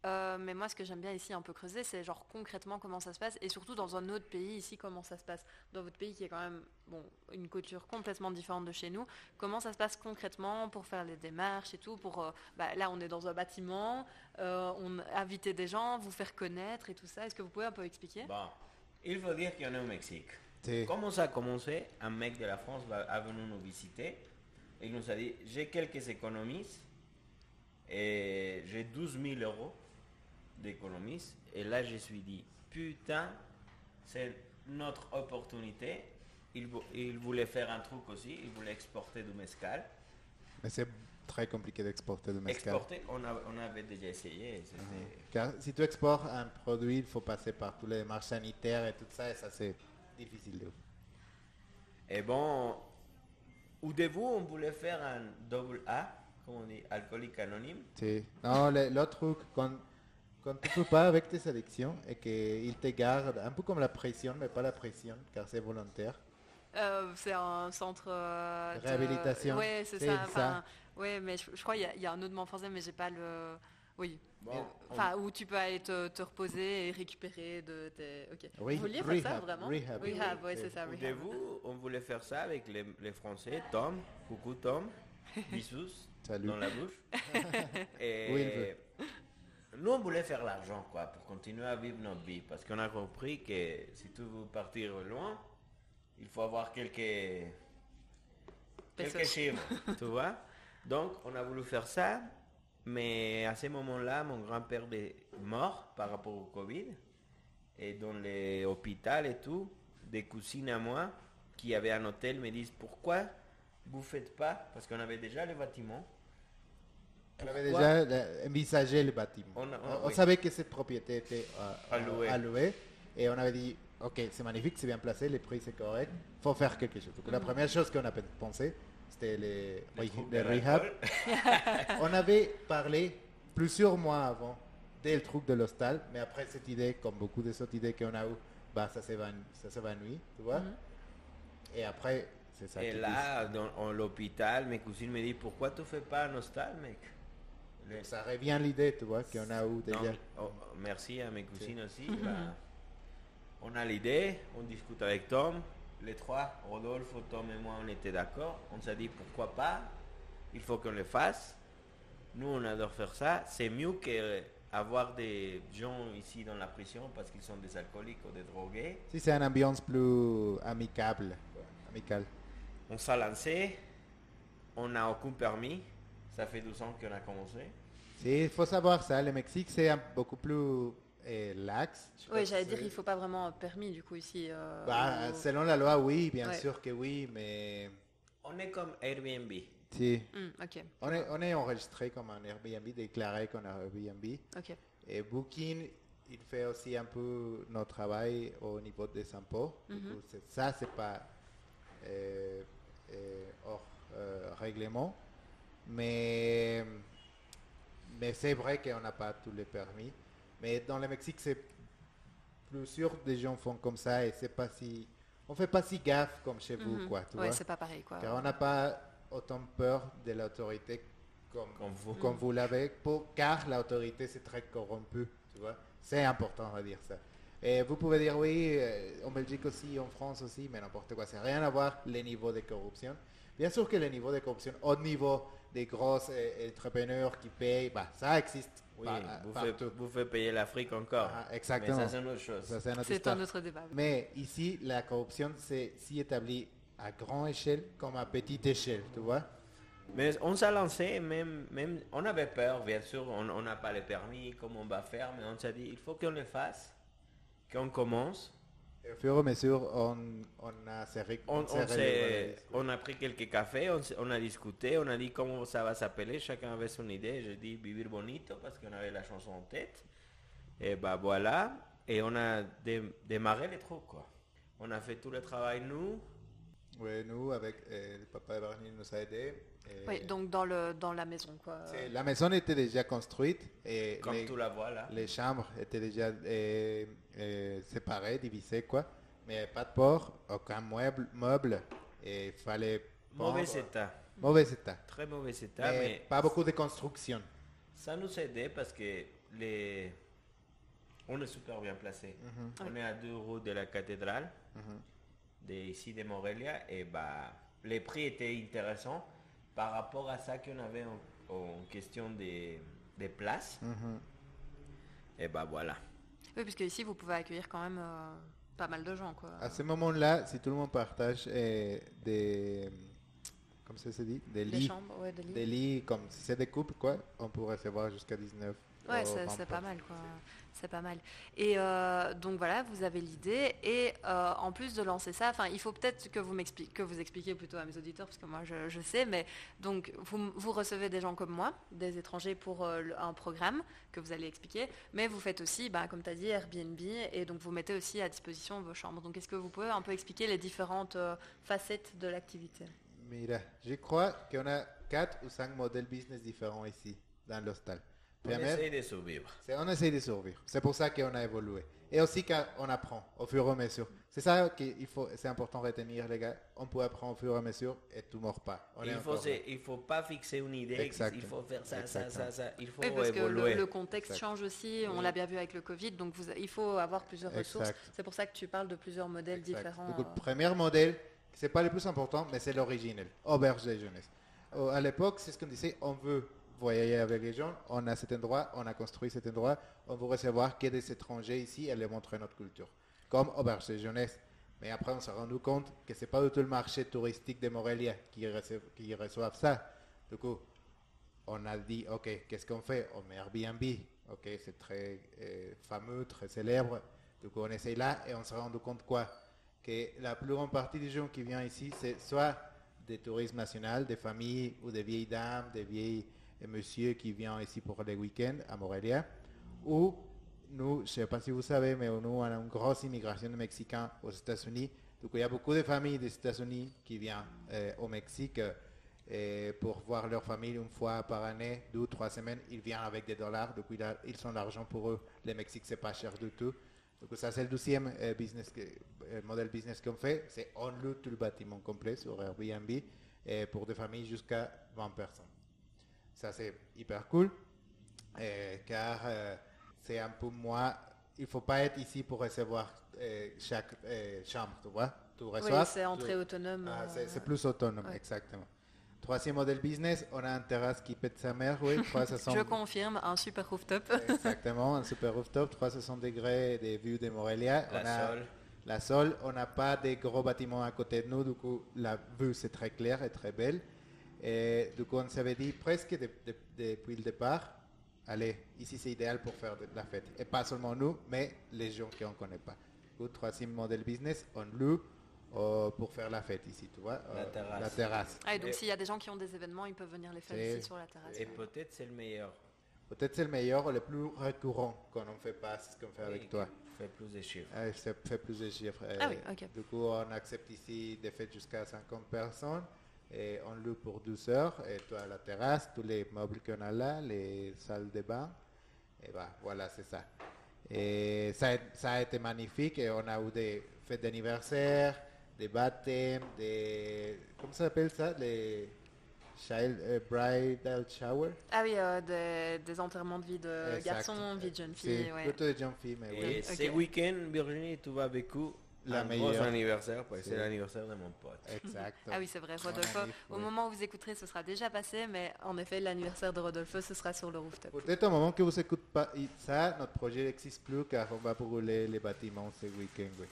Euh, mais moi, ce que j'aime bien ici un peu creuser, c'est genre concrètement comment ça se passe et surtout dans un autre pays ici, comment ça se passe. Dans votre pays qui est quand même bon, une culture complètement différente de chez nous, comment ça se passe concrètement pour faire les démarches et tout. Pour, euh, bah, là, on est dans un bâtiment, euh, on a invité des gens, vous faire connaître et tout ça. Est-ce que vous pouvez un peu expliquer? Bon, il faut dire qu'on est au Mexique. Comment ça a commencé? Un mec de la France va, venu nous visiter. Et il nous a dit, j'ai quelques économies. Et j'ai 12 000 euros d'économies. Et là, je suis dit, putain, c'est notre opportunité. Il, il voulait faire un truc aussi. Il voulait exporter du mescal. Mais c'est très compliqué d'exporter du mescal. Exporter, on, a- on avait déjà essayé. c'était- Car si tu exportes un produit, il faut passer par tous les démarches sanitaires et tout ça, et ça c'est difficile. de. Et bon, au début, on voulait faire un double A, comme on dit, alcoolique anonyme. Sí. Non, le- l'autre truc, quand, quand tu ne peux pas avec tes sélections et qu'ils te gardent, un peu comme la pression, mais pas la pression, car c'est volontaire. Euh, c'est un centre euh, de- Réhabilitation. Ouais, c'est ça. ça. Enfin, ouais, mais je, je crois qu'il y a- il y, a un autre mot en français, mais j'ai pas le. Oui. Bon, Euh, on- Enfin, où tu peux aller te, te reposer et récupérer de tes. Ok. Re- Vous vouliez faire ça vraiment rehab. Rehab, ouais, Oui. c'est ça. Au début, on voulait faire ça avec les, les Français. Tom, coucou Tom, bisous Salut. dans la bouche. Et Oui, il veut. Nous, on voulait faire l'argent, quoi, pour continuer à vivre notre vie. Parce qu'on a compris que si tu veux partir loin, il faut avoir quelques, quelques chiffres, tu vois. Donc, on a voulu faire ça. Mais à ce moment-là, mon grand-père est mort par rapport au Covid. Et dans l'hôpital et tout, des cousines à moi qui avaient un hôtel me disent pourquoi vous faites pas, parce qu'on avait déjà le bâtiment. On avait déjà envisagé le bâtiment. On On, a- on- on oui. savait que cette propriété était euh, louer, et on avait dit, ok, c'est magnifique, c'est bien placé, les prix c'est correct, faut faire quelque chose. Donc, La première chose qu'on a pensé, c'était les, rehab. On avait parlé plusieurs mois avant dès le truc de l'hostal, mais après cette idée, comme beaucoup des autres idées qu'on a eues, bah, ça s'évanouit, tu vois. Mhm. Et après, c'est ça. Et là, dans en l'hôpital, mes cousines me disent pourquoi tu fais pas un hostal, mec? Le- ça revient l'idée, tu vois, qu'on a eu déjà. Non, oh, merci à mes cousines aussi. bah, on a l'idée, on discute avec Tom. Les trois, Rodolphe, Tom et moi, on était d'accord. On s'est dit pourquoi pas? Il faut qu'on le fasse. Nous, on adore faire ça. C'est mieux qu'avoir des gens ici dans la prison parce qu'ils sont des alcooliques ou des drogués. Si c'est une ambiance plus amicable, amicale. On s'est lancé. On n'a aucun permis. Ça fait 12 ans qu'on a commencé. Si, il faut savoir ça, le Mexique c'est beaucoup plus eh, lax. Je sais pas Oui, j'allais dire, il faut pas vraiment un permis du coup ici. euh, Bah, ou- selon la loi, oui, bien Ouais. sûr que oui, mais On est comme Airbnb. si. Hmm, ok, On est, on est enregistré comme un Airbnb, déclaré comme un Airbnb. ok. Et Booking, il fait aussi un peu notre travail au niveau des impôts. Du coup, c'est- ça, c'est pas euh, euh, hors euh, règlement. Mais, mais c'est vrai qu'on n'a pas tous les permis. Mais dans le Mexique, c'est plus sûr des gens font comme ça et c'est pas si. On fait pas si gaffe comme chez vous, Mhm. quoi. Tu ouais, c'est pas pareil quoi. Car on n'a pas autant peur de l'autorité comme, Comme vous. comme vous l'avez, pour- car l'autorité c'est très corrompu, tu vois. C'est important à dire ça. Et vous pouvez dire oui, euh, en Belgique aussi, en France aussi, mais n'importe quoi. C'est rien à voir les niveaux de corruption. Bien sûr que les niveaux de corruption au niveau des gros euh, entrepreneurs qui payent, bah, ça existe. Oui, par- vous, faites, vous faites payer l'Afrique encore. Ah, Mais exactement. ça, c'est une autre chose. Ça, c'est une autre C'est histoire. un autre débat. Mais ici, la corruption, c'est si établi à grande échelle comme à petite échelle, tu vois. Mais on s'est lancé, même, même, on avait peur, bien sûr, on on n'a pas les permis, comment on va faire, mais on s'est dit, il faut qu'on le fasse, qu'on commence. Au fur et à mesure, on, on a serré, On, on, a pris quelques cafés, on, a discuté, on a dit comment ça va s'appeler, chacun avait son idée. J'ai dit Vivir Bonito parce qu'on avait la chanson en tête. Et bah voilà, et on a dé- démarré les trucs quoi. On a fait tout le travail nous. Oui, nous, avec euh, le papa Barney nous a aidés. Et Oui, donc dans le dans la maison quoi. La maison était déjà construite et Comme les, tu la vois là. les chambres étaient déjà séparées, divisées, quoi. Mais pas de port, aucun meuble, meuble et il fallait... Mauvais pendre- état. Mauvais état. Très mauvais état, mais, mais pas beaucoup de construction. Ça nous a aidé parce que les... on est super bien placé. On est à deux roues de la cathédrale, de ici de Morelia, et bah, les prix étaient intéressants par rapport à ça qu'on avait en, en question des, des places. Et bah voilà. Oui, puisque ici vous pouvez accueillir quand même euh, pas mal de gens quoi. À ce moment-là, si tout le monde partage euh, des... Comme ça se dit? Des Des lits. chambres, ouais, des lits. Des lits, comme si c'est des couples, quoi, on pourrait recevoir jusqu'à 19. Ouais, ou c'est 20 c'est pas mal, quoi. C'est pas mal. Et euh, donc voilà, vous avez l'idée. Et euh, en plus de lancer ça, enfin, il faut peut-être que vous m'expliquez, que vous expliquiez plutôt à mes auditeurs, parce que moi je, je sais. Mais donc vous, vous recevez des gens comme moi, des étrangers pour euh, un programme que vous allez expliquer. Mais vous faites aussi, bah, comme tu as dit, Airbnb, et donc vous mettez aussi à disposition vos chambres. Donc est-ce que vous pouvez un peu expliquer les différentes euh, facettes de l'activité? Mira, je crois qu'on a 4 ou 5 modèles business différents ici, dans l'hostal. On essaye de survivre. c'est on essaie de survivre. C'est pour ça qu'on a évolué. Et aussi qu'on apprend au fur et à mesure. C'est ça qu'il faut, c'est important de retenir, les gars. On peut apprendre au fur et à mesure et tout mord pas. On Il faut, il faut pas fixer une idée, Exact. il faut faire ça, ça, Exactement. ça, ça. Il faut Oui, parce que le, le contexte Exact. change aussi, on Oui. l'a bien vu avec le Covid, donc vous- il faut avoir plusieurs ressources. Exact. C'est pour ça que tu parles de plusieurs modèles Exact. différents. Donc, le premier modèle, c'est pas le plus important, mais c'est l'originel. Auberge de jeunesse. Euh, À l'époque, c'est ce qu'on disait, on veut voyager avec les gens, on a cet endroit, on a construit cet endroit, on veut recevoir que des étrangers ici et leur montrer notre culture. Comme auberge de jeunesse. Mais après, on s'est rendu compte que c'est pas du tout le marché touristique de Morelia qui, reçoit, ça. Du coup, on a dit, OK, qu'est-ce qu'on fait? On met Airbnb. OK, c'est très euh, fameux, très célèbre. Du coup, on essaye là et on s'est rendu compte quoi? Que la plus grande partie des gens qui viennent ici, c'est soit des touristes nationaux, des familles ou des vieilles dames, des vieilles messieurs qui viennent ici pour les week-ends à Morelia. Ou nous, je ne sais pas si vous savez, mais nous, on a une grosse immigration de Mexicains aux États-Unis. Donc, il y a beaucoup de familles des États-Unis qui viennent euh, au Mexique euh, pour voir leur famille une fois par année, deux ou trois semaines. Ils viennent avec des dollars, donc il ils ont l'argent pour eux. Le Mexique, c'est pas cher du tout. Donc, ça, c'est le deuxième euh, business modèle business qu'on fait. C'est on loue tout le bâtiment complet sur Airbnb et pour des familles jusqu'à 20 personnes. Ça, c'est hyper cool. Euh, car euh, c'est un peu moins. Il faut pas être ici pour recevoir euh, chaque euh, chambre, tu vois. Tu Oui, c'est entrée tu- autonome. Ah, c'est c'est plus autonome, ouais. exactement. Troisième modèle business, on a un terrasse qui pète sa mère, oui, 360. Je confirme, un super rooftop. Exactement, un super rooftop, 360 degrés des vues de Morelia. La on a Sole. la Sole, on n'a pas de gros bâtiments à côté de nous, du coup la vue c'est très clair et très belle. Et du coup on s'avait dit presque de- de- depuis le départ, allez, ici c'est idéal pour faire de la fête. Et pas seulement nous, mais les gens qu'on ne connaît pas. Du coup, troisième modèle business, on loue euh, pour faire la fête ici, tu vois. La euh, terrasse. La terrasse. Ah, et donc s'il y a des gens qui ont des événements, ils peuvent venir les faire ici sur la terrasse. Et peut-être c'est le meilleur. Peut-être c'est le meilleur, le plus récurrent qu'on ne fait pas, c'est ce qu'on fait avec Et toi. Fait plus de chiffres. Ça fait plus de chiffres. Ah oui, ok. Du coup, on accepte ici des fêtes jusqu'à 50 personnes. Et on loue pour 12 heures. Et toi, la terrasse, tous les meubles qu'on a là, les salles de bain. Et bah, voilà, c'est ça. Et ça, a- ça a été magnifique. Et on a eu des fêtes d'anniversaire, des baptêmes, des. Comment ça s'appelle ça? Les child, euh, bridal shower? Ah oui, euh, des, des enterrements de vie de Exact. garçons, vie de jeunes C'est filles. ouais. plutôt de jeunes filles, mais oui. Et ce week-end, Virginie, tu vas avec nous. La un meilleure. gros anniversaire, parce C'est- l'anniversaire de mon pote. Exact. Ah oui, c'est vrai, Rodolfo. Au oui. moment où vous écouterez, ce sera déjà passé, mais en effet, l'anniversaire de Rodolfo, ce sera sur le rooftop. Peut-être au moment que vous écoutez pas ça, notre projet n'existe plus car on va brûler les bâtiments ce week-end. Oui.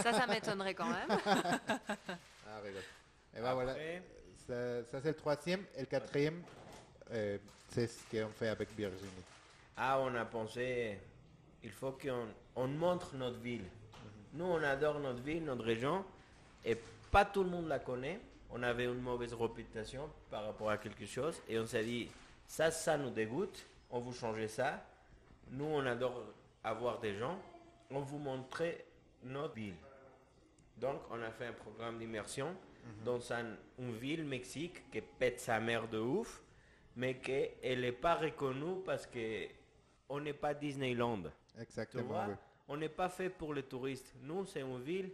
Ça, ça m'étonnerait quand même. Ah, rigole. Et ben voilà, ça, c'est le troisième. Et le quatrième, euh, c'est ce qu'on fait avec Virginie. Ah, on a pensé, il faut qu'on on montre notre ville. Nous, on adore notre ville, notre région, et pas tout le monde la connaît. On avait une mauvaise réputation par rapport à quelque chose, et on s'est dit, ça, ça nous dégoûte, on vous changeait ça. Nous, on adore avoir des gens, on vous montrait notre ville. Donc, on a fait un programme d'immersion dans un- une ville, Mexique, qui pète sa mère de ouf, mais qu'elle n'est pas reconnue parce que on n'est pas Disneyland. Tu Exactement. vois? oui. On n'est pas fait pour les touristes. Nous, c'est une ville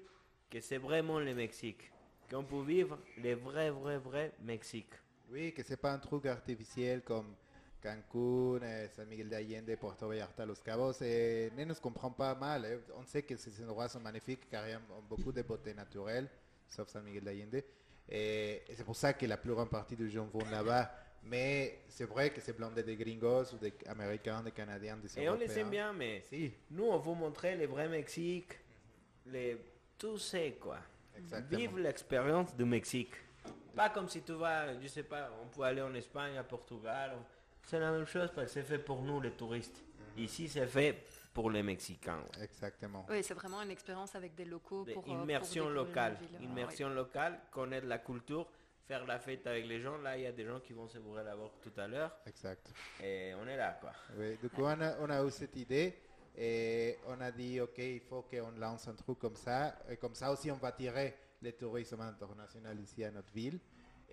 que c'est vraiment le Mexique. Qu'on peut vivre les vrais, vrais, vrais Mexique. Oui, que c'est pas un truc artificiel comme Cancún, eh, San Miguel de Allende, Puerto Vallarta, Los Cabos. Et ne nous comprend pas mal. eh. On sait que ces endroits sont magnifiques car il y a beaucoup de beauté naturelle, sauf San Miguel de et c'est pour ça que la plus grande partie des gens vont là-bas. Mais c'est vrai que c'est blindé de gringos ou des Américains, des Canadiens, des Et on les aime bien, mais Si, nous, on vous montrer les vrais Mexique, les... tout c'est quoi. exactement. Vive l'expérience du Mexique. Pas comme si tu vas, je sais pas, on peut aller en Espagne, à Portugal. C'est la même chose parce que c'est fait pour nous, les touristes. Ici, c'est fait pour les Mexicains. ouais. Exactement. Oui, c'est vraiment une expérience avec des locaux Des- pour. euh, pour immersion locale. une ville. Immersion locale, connaître la culture, faire la fête avec les gens. Là, il y a des gens qui vont se bourrer la boca tout à l'heure. Exact. Et on est là, quoi. Oui, du coup, on a, on a eu cette idée et on a dit, OK, il faut qu'on lance un truc comme ça. Et comme ça aussi, on va tirer le tourisme international ici à notre ville.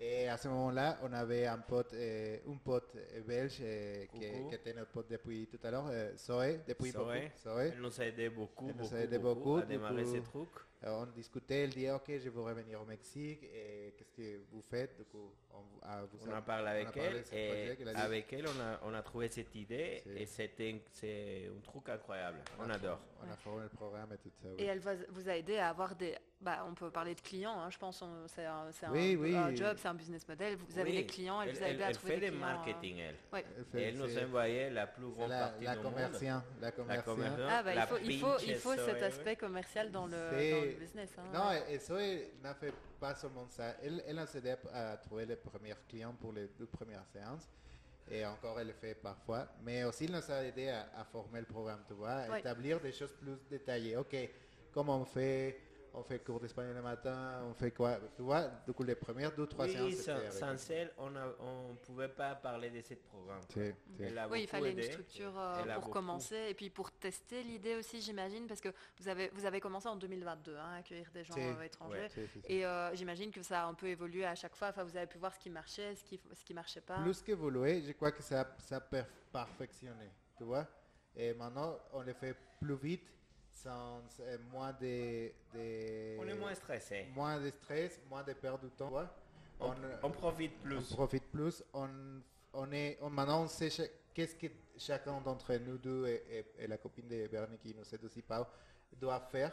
Et à ce moment-là, on avait un pote, euh, un pote euh, belge euh, qui, était notre pote depuis tout à l'heure, euh, Zoé, depuis Zoé. beaucoup. Zoé. Elle nous a aidé beaucoup, beaucoup, aidé beaucoup, beaucoup, à démarrer ces trucs. On discutait, elle dit, OK, je veux revenir au Mexique et qu'est-ce que vous faites? Du coup, on, ah, vous On a- en parle on avec parlé elle projet et dit. avec elle, on a, on a trouvé cette idée C'est- et c'était un- c'est un truc incroyable. On adore. On a formé le programme et tout ça. oui. Et elle va- vous a aidé à avoir des. Bah, on peut parler de clients, hein, je pense. on- C'est un, c'est un- Oui, oui. un job, c'est un business model. Vous avez Oui, les clients, elle, elle, vous a aidé à trouver fait des clients. euh, marketing, elle. ouais. Elle Et fait- elle nous envoyé la plus grande la, partie la du monde. commerciante, la La commerciante. Ah, bah, il la faut, il faut, il faut cet aspect commercial dans le, Business. hein, Non, ouais. et, et Zoé n'a fait pas seulement ça. Elle, elle a aidé à trouver les premiers clients pour les deux premières séances. Et encore, elle le fait parfois. Mais aussi, elle nous a aidé à, à former le programme, tu vois, à Ouais. établir des choses plus détaillées. OK, comment on fait? On fait cours d'espagnol le matin, on fait quoi? Tu vois, du coup, les premières deux, trois séances, Oui, c'était sans, avec sans elle. elle, on ne pouvait pas parler de ce programme. C'est- c'est- Oui, il fallait une structure euh, pour commencer et puis pour tester l'idée aussi, j'imagine, parce que vous avez, vous avez commencé en 2022 hein, à accueillir des gens C'est- euh, étrangers. ouais. Et euh, j'imagine que ça a un peu évolué à chaque fois. Enfin, vous avez pu voir ce qui marchait, ce qui, ce qui marchait pas. Plus qu'évoluer, je crois que ça, ça a per- perfectionné, tu vois? Et maintenant, on le fait plus vite, sans euh, moins de, de- On est moins stressé. moins de stress, moins de perte de temps. On, On, on profite plus. on profite plus. On, on est, on- maintenant, on sait qu'est-ce que chacun d'entre nous deux et, et- et la copine de Bernie qui nous aide aussi, Pau, doit faire.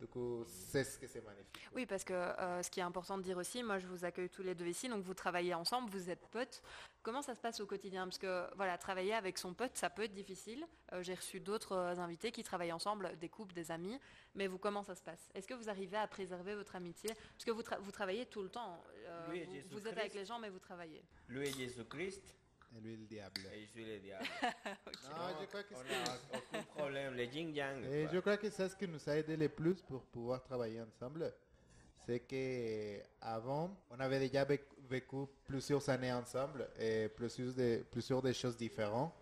Du coup, c'est ce que c'est magnifique. Oui, parce que euh, ce qui est important de dire aussi, moi je vous accueille tous les deux ici, donc vous travaillez ensemble, vous êtes potes. Comment ça se passe au quotidien? Parce que voilà, travailler avec son pote, ça peut être difficile. Euh, J'ai reçu d'autres euh, invités qui travaillent ensemble, des couples, des amis. Mais vous, comment ça se passe? Est-ce que vous arrivez à préserver votre amitié? Parce que vous, tra- vous travaillez tout le temps. euh, vous, vous êtes avec les gens, mais vous travaillez. Lui est Jésus-Christ Et lui, le diable. et je suis le diable. Non, je crois que on c'est- n'a aucun problème. Le. Et quoi. je crois que c'est ce qui nous a aidé le plus pour pouvoir travailler ensemble. C'est que avant, on avait déjà vé- vécu plusieurs années ensemble et plusieurs des, plusieurs des choses différentes.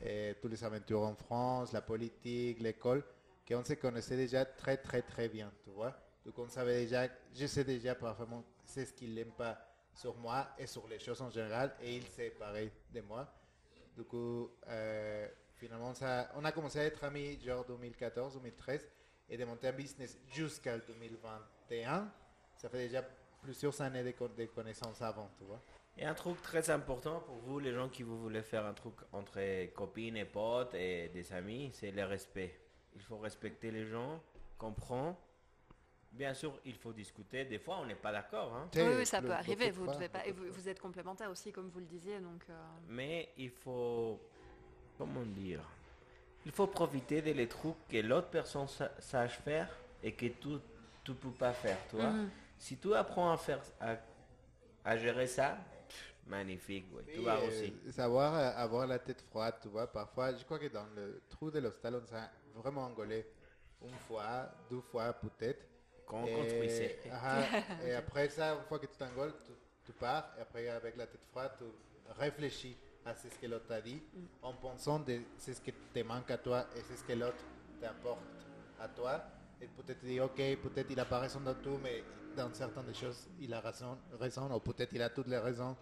Et toutes les aventures en France, la politique, l'école, qu'on se connaissait déjà très très très bien, tu vois. Donc on savait déjà, je sais déjà parfaitement c'est ce qu'il n'aime pas sur moi et sur les choses en général, et il sait pareil de moi. Du coup, euh, finalement, ça, on a commencé à être amis genre 2014-2013 et de monter un business jusqu'à 2021. Ça fait déjà plusieurs années de connaissances avant, tu vois. Et un truc très important pour vous, les gens qui vous voulez faire un truc entre copines et potes et des amis, c'est le respect. Il faut respecter les gens, comprendre. Bien sûr, il faut discuter. Des fois, on n'est pas d'accord, hein. Oui, oui, ça le- peut arriver. Vous, devez pas, et vous, êtes complémentaires aussi, comme vous le disiez. Donc, euh, Mais il faut, comment dire, il faut profiter de les trucs que l'autre personne sa- sache faire et que tu tu peux pas faire, tu vois. Mhm. Si tu apprends à faire, à, à gérer ça, pff, magnifique, ouais. tu euh, aussi. Savoir euh, avoir la tête froide, tu vois. Parfois, je crois que dans le trou de l'hostal, on s'est vraiment engueulé une fois, deux fois peut-être. Quand on Et- construisait. et après ça, une fois que tu t'engueules, tu, tu pars. Et après, avec la tête froide, tu réfléchis à ce que l'autre t'a dit en pensant de c'est ce qui te manque à toi et c'est ce que l'autre t'apporte à toi. Et peut-être tu dis, ok, peut-être il a pas raison dans tout, mais dans certaines des choses, il a raison, raison ou peut-être il a toutes les raisons.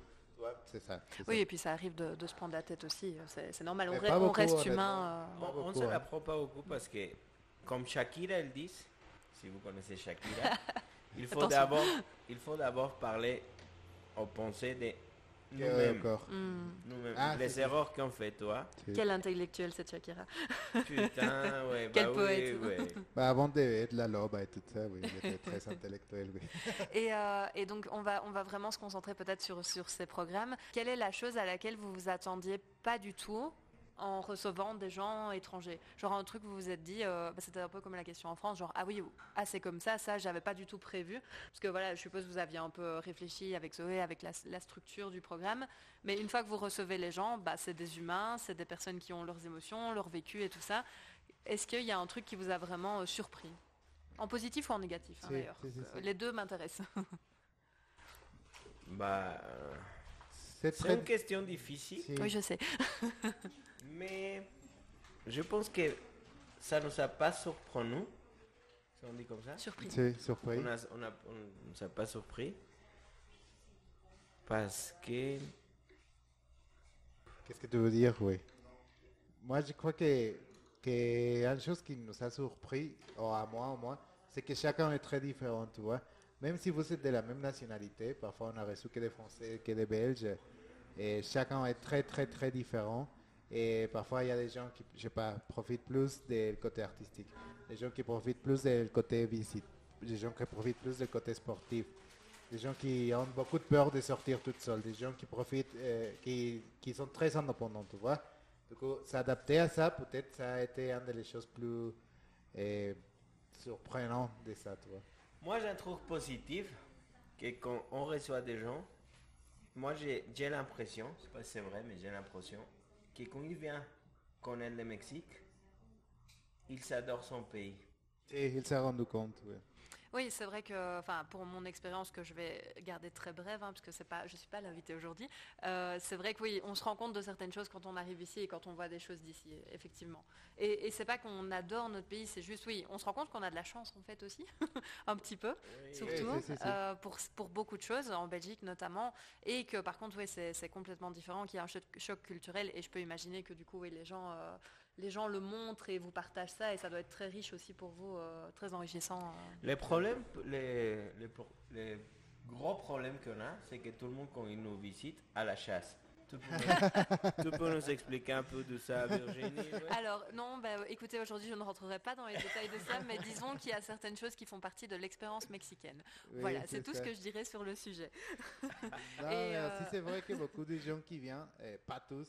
C'est ça. oui, ça. et puis ça arrive de, de se prendre la tête aussi. C'est normal. On, reste humain. euh, On, on se hein. la prend pas beaucoup parce que, comme Shakira elle dit, si vous connaissez Shakira, il faut d'abord, il faut d'abord parler aux pensées de Que, nous-mêmes. Nous-mêmes. Ah, les erreurs qu'on fait, toi. Quel intellectuel cette Shakira. Putain, ouais, Quel bah poète. oui, ouais. Bah, avant d'être la lobe et tout ça, oui, il était très intellectuel, oui. Et, euh, et donc, on va, on va vraiment se concentrer peut-être sur, sur ces programmes. Quelle est la chose à laquelle vous vous attendiez pas du tout en recevant des gens étrangers Genre un truc où vous vous êtes dit, euh, bah, c'était un peu comme la question en France, genre ah oui, ah c'est comme ça, ça j'avais pas du tout prévu. Parce que voilà, je suppose que vous aviez un peu réfléchi avec Zoé, avec la, la structure du programme. Mais une fois que vous recevez les gens, bah, c'est des humains, c'est des personnes qui ont leurs émotions, leur vécu et tout ça. Est-ce qu'il y a un truc qui vous a vraiment euh, surpris? En positif ou en négatif hein, d'ailleurs? si. Les deux m'intéressent. Bah, euh, C'est une question difficile. Oui, je sais. mais je pense que ça nous a pas surpris nous. Si on dit comme ça. Surpris. C'est surpris. On a, on a, on nous a pas surpris parce que Qu'est-ce que tu veux dire, oui Moi, je crois que, que une chose qui nous a surpris, ou à moi au moins, c'est que chacun est très différent, tu vois. Même si vous êtes de la même nationalité, parfois on a reçu que des Français, que des Belges, et chacun est très, très, très différent. Et parfois, il y a des gens qui, je sais pas, profitent plus du côté artistique, des gens qui profitent plus du côté visite, des gens qui profitent plus du côté sportif, des gens qui ont beaucoup de peur de sortir toutes seules, des gens qui profitent, euh, qui, qui sont très indépendants, tu vois. Du coup, s'adapter à ça, peut-être, ça a été une des choses plus euh, surprenantes de ça, tu vois. moi un truc positif que quand on reçoit des gens, moi j'ai j'ai l'impression, je sais pas si c'est vrai, mais j'ai l'impression quand il vient connaître le Mexique, il s'adore son pays. Et il s'est rendu compte, oui. Oui, c'est vrai que, enfin, pour mon expérience que je vais garder très brève, hein, parce que c'est pas, je suis pas l'invité aujourd'hui. euh, c'est vrai que oui, on se rend compte de certaines choses quand on arrive ici et quand on voit des choses d'ici, effectivement. Et, et c'est pas qu'on adore notre pays, c'est juste oui, on se rend compte qu'on a de la chance en fait aussi, un petit peu, surtout Oui, euh, pour pour beaucoup de choses, en Belgique notamment, et que par contre oui, c'est c'est complètement différent, qu'il y a un choc, choc culturel, et je peux imaginer que du coup oui, les gens euh, les gens le montrent et vous partagent ça, et ça doit être très riche aussi pour vous, euh, très enrichissant. euh. Les problèmes, les, les, pro- les gros problèmes qu'on a, c'est que tout le monde, quand il nous visite, a la chasse. Tu peux, nous, tu peux nous expliquer un peu de ça, Virginie ouais? Alors non, bah, écoutez, aujourd'hui je ne rentrerai pas dans les détails de ça, mais disons qu'il y a certaines choses qui font partie de l'expérience mexicaine. Oui, voilà, c'est tout ça. ce que je dirais sur le sujet. Non, Et, mais euh, c'est vrai que beaucoup de gens qui viennent, eh, pas tous,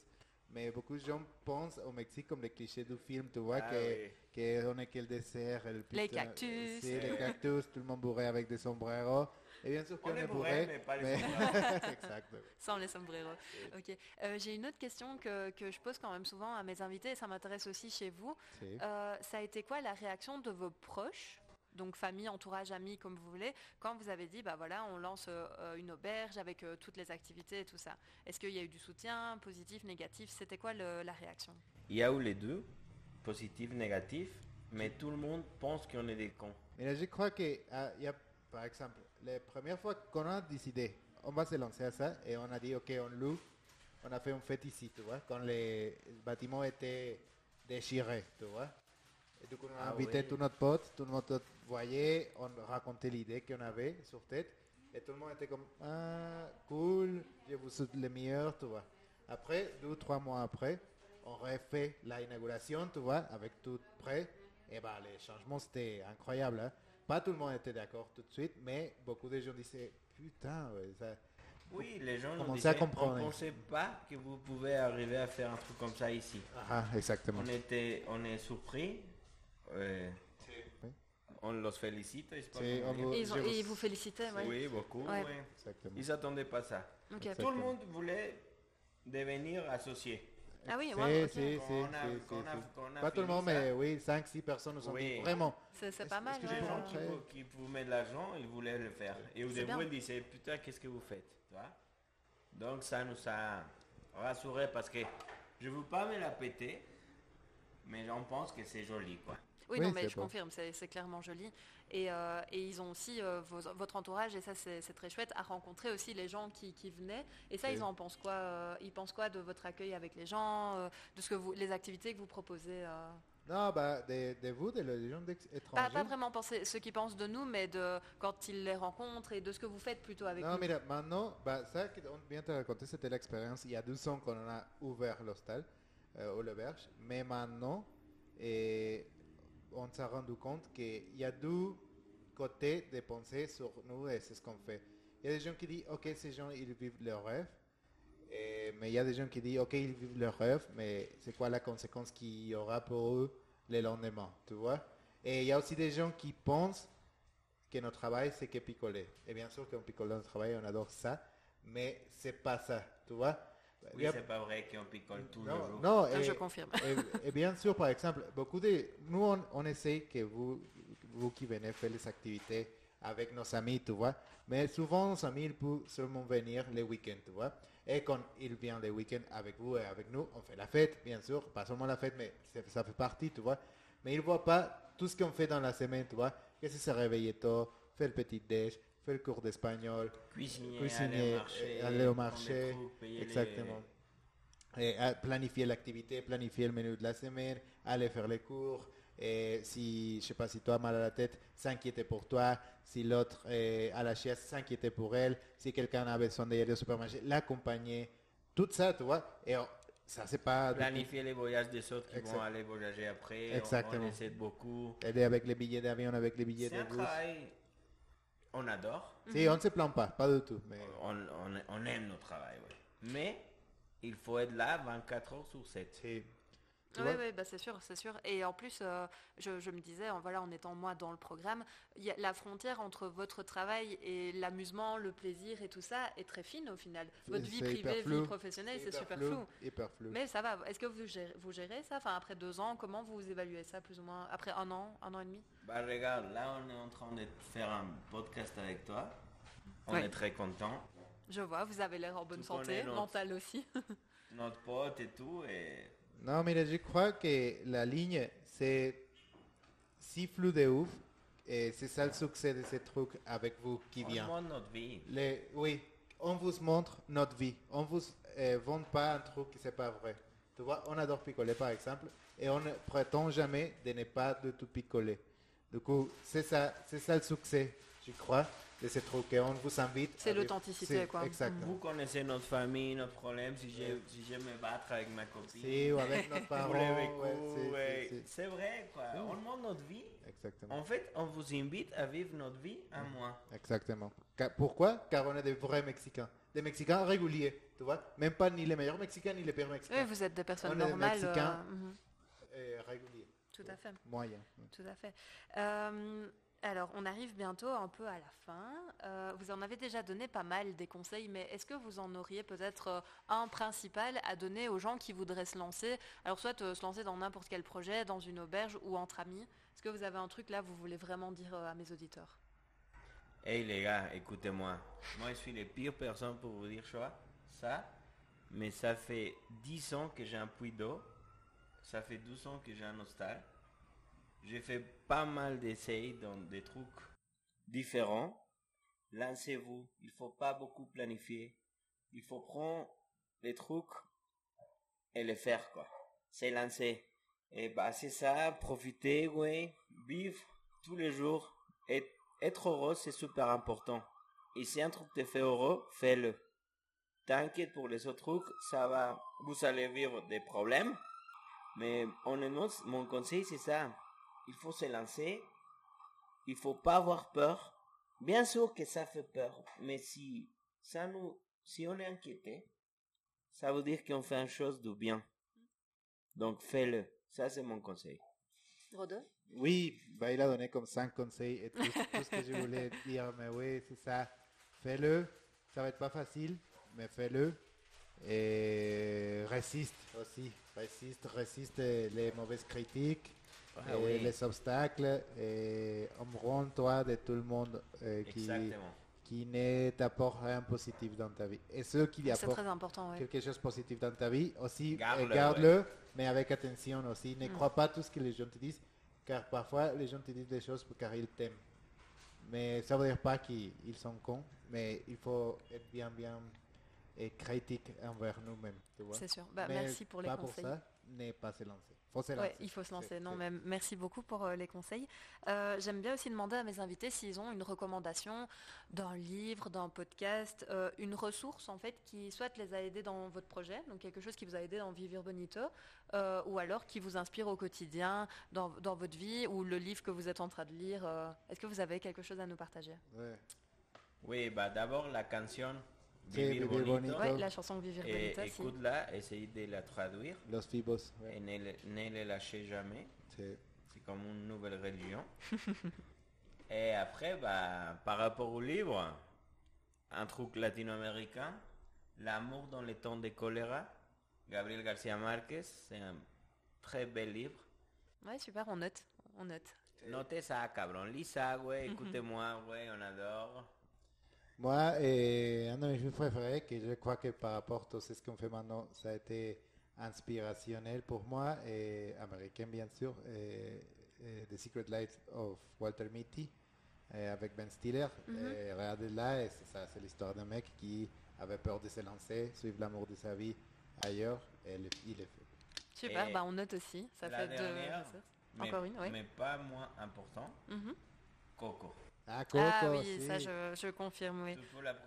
mais beaucoup de gens pensent au Mexique comme les clichés du film, tu vois, Ah que, oui. que on est que le désert, le Les cactus. si, les cactus, tout le monde bourré avec des sombreros. Et bien sûr qu'on On est bourré, mais pas les mais- sombreros. exact. Sans les sombreros. Ok. Euh, J'ai une autre question que, que je pose quand même souvent à mes invités, et ça m'intéresse aussi chez vous. Si. Euh, ça a été quoi la réaction de vos proches donc famille, entourage, amis, comme vous voulez, quand vous avez dit, bah voilà, on lance euh, une auberge avec euh, toutes les activités et tout ça. Est-ce qu'il y a eu du soutien, positif, négatif? C'était quoi le- la réaction? Il y a eu les deux, positif, négatif, mais tout le monde pense qu'on est des cons. Mais là, je crois que, ah, y a, par exemple, la première fois qu'on a décidé, on va se lancer à ça et on a dit, ok, on loue. On a fait une fête ici, tu vois, quand les bâtiments étaient déchirés, tu vois. Et du coup, on a Ah invité oui. tous notre potes, tout notre pote voyait, on racontait l'idée qu'on avait sur tête. Et tout le monde était comme, ah, cool, je vous souhaite le meilleur, tu vois. Après, deux ou trois mois après, on refait la inauguration, tu vois, avec tout prêt. Et bah, les changements, c'était incroyable. hein. Pas tout le monde était d'accord tout de suite, mais beaucoup de gens disaient, putain, ouais, ça... Oui, les gens nous disaient, comprendre. on ne pensait pas que vous pouvez arriver à faire un truc comme ça ici. Ah, exactement. On était, on est surpris. Oui. on los félicite. on vous- ils, ont- vous- et ils vous félicitaient, ouais. Oui, beaucoup. Ouais. ouais. Exactement. Ils n'attendaient pas ça. Ok. Tout le monde voulait devenir associé. Ah oui, ouais, ok. si, si, Qu'on a- si, qu'on si, a- si. qu'on a Pas tout le monde, ça. mais oui, 5, 6 personnes nous ont Oui. dit vraiment. C'est pas mal. Les gens qui, vous- qui vous mettent de l'argent, ils voulaient le faire. Et au C'est début, ils disaient, putain, qu'est-ce que vous faites Donc ça nous a rassurés parce que je ne veux pas me la péter, mais on pense que c'est joli. quoi. Oui, Oui, non, mais je confirme, c'est clairement joli. Et, euh, et ils ont aussi, euh, vos- votre entourage, et ça c'est très chouette, à rencontrer aussi les gens qui, qui venaient. Et ça, Oui. ils en pensent quoi euh, Ils pensent quoi de votre accueil avec les gens, de ce que vous, les activités que vous proposez Non, bah, de, de vous, de les gens d'ex- pas, vraiment penser ce qu'ils pensent de nous, mais de quand ils les rencontrent et de ce que vous faites plutôt avec Non, nous. mira, maintenant, bah, ça qu'on vient de raconter, c'était l'expérience il y a deux ans qu'on a ouvert l'hostel euh, au Leberge. Mais maintenant, et on s'est rendu compte qu'il y a deux côtés de penser sur nous et c'est ce qu'on fait. Il y a des gens qui disent, ok, ces gens, ils vivent leur rêve. Et- mais il y a des gens qui disent, ok, ils vivent leur rêve, mais c'est quoi la conséquence qu'il y aura pour eux le lendemain, tu vois? Et il y a aussi des gens qui pensent que notre travail, c'est que picoler. Et bien sûr qu'on picole dans notre travail, on adore ça, mais c'est pas ça, tu vois? Oui, y a- c'est pas vrai qu'on picole tous les non, jours. non, et, je confirme. et- et bien sûr, par exemple, beaucoup de... Nous, on, on essaie que vous, vous qui venez faire les activités avec nos amis, tu vois. Mais souvent, nos amis, ils peuvent seulement venir les week-ends, tu vois. Et quand ils viennent les week-ends avec vous et avec nous, on fait la fête, bien sûr. Pas seulement la fête, mais ça fait partie, tu vois. Mais ils ne voient pas tout ce qu'on fait dans la semaine, tu vois. Que c'est se réveiller tôt, faire le petit déj, faire le cours d'espagnol, Cuisiner, Cuisiner, aller au marché, euh, aller au marché, les- Exactement. Et à planifier l'activité, planifier le menu de la semaine, aller faire les cours. Et si, je sais pas, si toi mal à la tête, s'inquiéter pour toi. Si l'autre est à la chaise, s'inquiéter pour elle. Si quelqu'un a besoin d'aller au supermarché, l'accompagner. Tout ça, tu vois. Et on- ça, c'est pas... Planifier les voyages des autres qui vont aller voyager après. Exactement. On, essaie de beaucoup. Aider avec les billets d'avion, avec les billets de bus. On adore. Si, on ne se plaint pas, pas du tout. Mais On, on- on aime notre travail. Mais il faut être là 24 heures sur 7. si. Oui, bah, c'est sûr, c'est sûr. Et en plus, euh, je, je me disais, en, voilà, en étant moi dans le programme, il y a la frontière entre votre travail et l'amusement, le plaisir et tout ça est très fine au final. Votre vie privée, vie professionnelle, c'est super flou, flou. Hyper flou. Mais ça va. Est-ce que vous gérez, vous gérez ça? Enfin, après deux ans, comment vous évaluez ça, plus ou moins Après un an, un an et demi? Bah regarde, là on est en train de faire un podcast avec toi. On Ouais. est très content. Je vois, vous avez l'air en bonne Tu santé, notre- mentale aussi. Notre pote et tout. Et Non, mais je crois que la ligne, c'est si flou de ouf. Et c'est ça le succès de ce truc avec vous qui on vient. demande notre vie. Les, oui, on vous montre notre vie. On vous euh, vend pas un truc qui c'est pas vrai. Tu vois, on adore picoler par exemple. Et on ne prétend jamais de ne pas de tout picoler. Du coup, c'est ça, c'est ça le succès, je crois, de ce truc. Et on vous invite. C'est l'authenticité, quoi. Exactement. Vous connaissez notre famille, notre problème. Si j'ai si j'aime me battre avec ma copine. Si, ou avec notre pour parent. les ouais, c'est- vrai, quoi. On demande notre vie. Exactement. En fait, on vous invite à vivre notre vie à moi. Exactement. Ca- pourquoi? Car on est des vrais Mexicains. Des Mexicains réguliers, tu vois Même pas ni les meilleurs Mexicains ni les pires Mexicains. Oui, vous êtes des personnes On est des normales. Mexicains. euh, mhm, Et réguliers. tout à fait. Moyens. Tout à fait. Euh, alors, on arrive bientôt un peu à la fin. Euh, vous en avez déjà donné pas mal des conseils, mais est-ce que vous en auriez peut-être euh, un principal à donner aux gens qui voudraient se lancer? Alors, soit euh, se lancer dans n'importe quel projet, dans une auberge ou entre amis. Est-ce que vous avez un truc là, vous voulez vraiment dire à mes auditeurs? Hey les gars, écoutez-moi. Moi, je suis les pires personnes pour vous dire ça. ça mais ça fait 10 ans que j'ai un puits d'eau. Ça fait 12 ans que j'ai un hostal. J'ai fait pas mal d'essais dans des trucs différents. lancez-vous. Il faut pas beaucoup planifier. Il faut prendre les trucs et les faire, quoi. C'est lancer. Et bah, c'est ça, profiter, ouais, vivre tous les jours. Et être heureux, c'est super important. Et si un truc te fait heureux, fais-le. T'inquiète pour les autres trucs, ça va, vous allez vivre des problèmes. Mais honnêtement, mon conseil, c'est ça. Il faut se lancer. Il faut pas avoir peur. Bien sûr que ça fait peur, mais si ça nous, si on est inquiété, ça veut dire qu'on fait une chose de bien. Donc fais-le. Ça, c'est mon conseil. Rodo Oui, bah, il a donné comme cinq conseils et tout, tout ce que je voulais dire, mais oui, c'est ça. Fais-le. Ça va être pas facile, mais fais-le. Et résiste aussi. Résiste, résiste les mauvaises critiques, Ah et oui. les obstacles. Et rends-toi de tout le monde euh, qui, qui ne t'apporte rien de positif dans ta vie. Et ceux qui apportent très important, ouais. quelque chose de positif dans ta vie, aussi Garde-le, mais avec attention aussi. Ne Mm. crois pas tout ce que les gens te disent, car parfois les gens te disent des choses car ils t'aiment. Mais ça veut dire pas qu'ils ils sont cons, mais il faut être bien, bien et critique envers nous-mêmes. C'est sûr. Bah, Mais merci pour les pas conseils. pour ça, n'est pas se lancer. Faut se Ouais, lancer. il faut se lancer. Non, mais merci beaucoup pour euh, les conseils. Euh, J'aime bien aussi demander à mes invités s'ils ont une recommandation d'un livre, d'un podcast, euh, une ressource en fait qui soit les a aidés dans votre projet, donc quelque chose qui vous a aidé dans Vivir Bonito, euh, ou alors qui vous inspire au quotidien dans, dans votre vie, ou le livre que vous êtes en train de lire. euh, Est-ce que vous avez quelque chose à nous partager? Ouais. Oui, bah d'abord la canción Sí, Vivir Vivir Bonito. Bonito. Ouais, la chanson Vivir Et Bonito, si. écoute-la, essaye de la traduire Los Fibos. ouais. et ne, le- ne les lâchez jamais. C'est- C'est comme une nouvelle religion. et après, bah, par rapport au livre, un truc latino-américain, L'amour dans les temps de choléra, Gabriel Garcia Marquez, c'est un très bel livre. Ouais, super, on note. On note. Notez ça, cabron. Lis ça, ouais, écoutez-moi, ouais, on adore. Moi, eh, un de mes films préférés, que je crois que par rapport à tout ce qu'on fait maintenant, ça a été inspirationnel pour moi, et américain bien sûr, et, et The Secret Life of Walter Mitty, et avec Ben Stiller. Et Regardez-la, et c'est ça, c'est l'histoire d'un mec qui avait peur de se lancer, suivre l'amour de sa vie ailleurs, et le- il est fait. Super, Et bah on note aussi. Ça fait deux dernière, ressources. Mais, Encore une, oui. mais pas moins important, Mhm. Coco, Ah oui, aussi. ça je, je confirme, oui.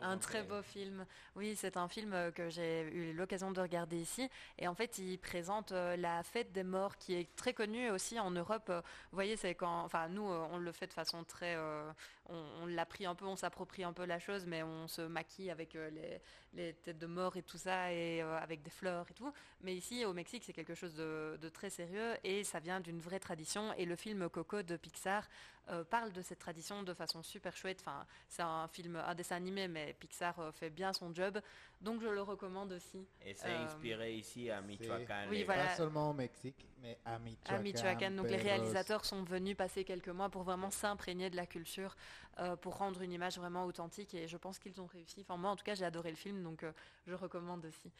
Un très beau film. Oui, c'est un film euh, que j'ai eu l'occasion de regarder ici. Et en fait, il présente euh, la fête des morts qui est très connue aussi en Europe. Vous voyez, c'est quand. Enfin, nous, euh, on le fait de façon très. euh, on on l'a pris un peu, on s'approprie un peu la chose, mais on se maquille avec les, les têtes de mort et tout ça, et euh, avec des fleurs et tout. Mais ici, au Mexique, c'est quelque chose de, de très sérieux et ça vient d'une vraie tradition. Et le film Coco de Pixar euh, parle de cette tradition de façon super chouette. Enfin, c'est un film, un dessin animé, mais Pixar euh, fait bien son job. Donc je le recommande aussi. Et c'est Euh, inspiré ici à Michoacán. Oui, voilà. Pas seulement au Mexique, mais à Michoacán. À Michoacán, donc les réalisateurs sont venus passer quelques mois pour vraiment s'imprégner de la culture, euh, pour rendre une image vraiment authentique et je pense qu'ils ont réussi. Enfin moi en tout cas j'ai adoré le film donc euh, je recommande aussi.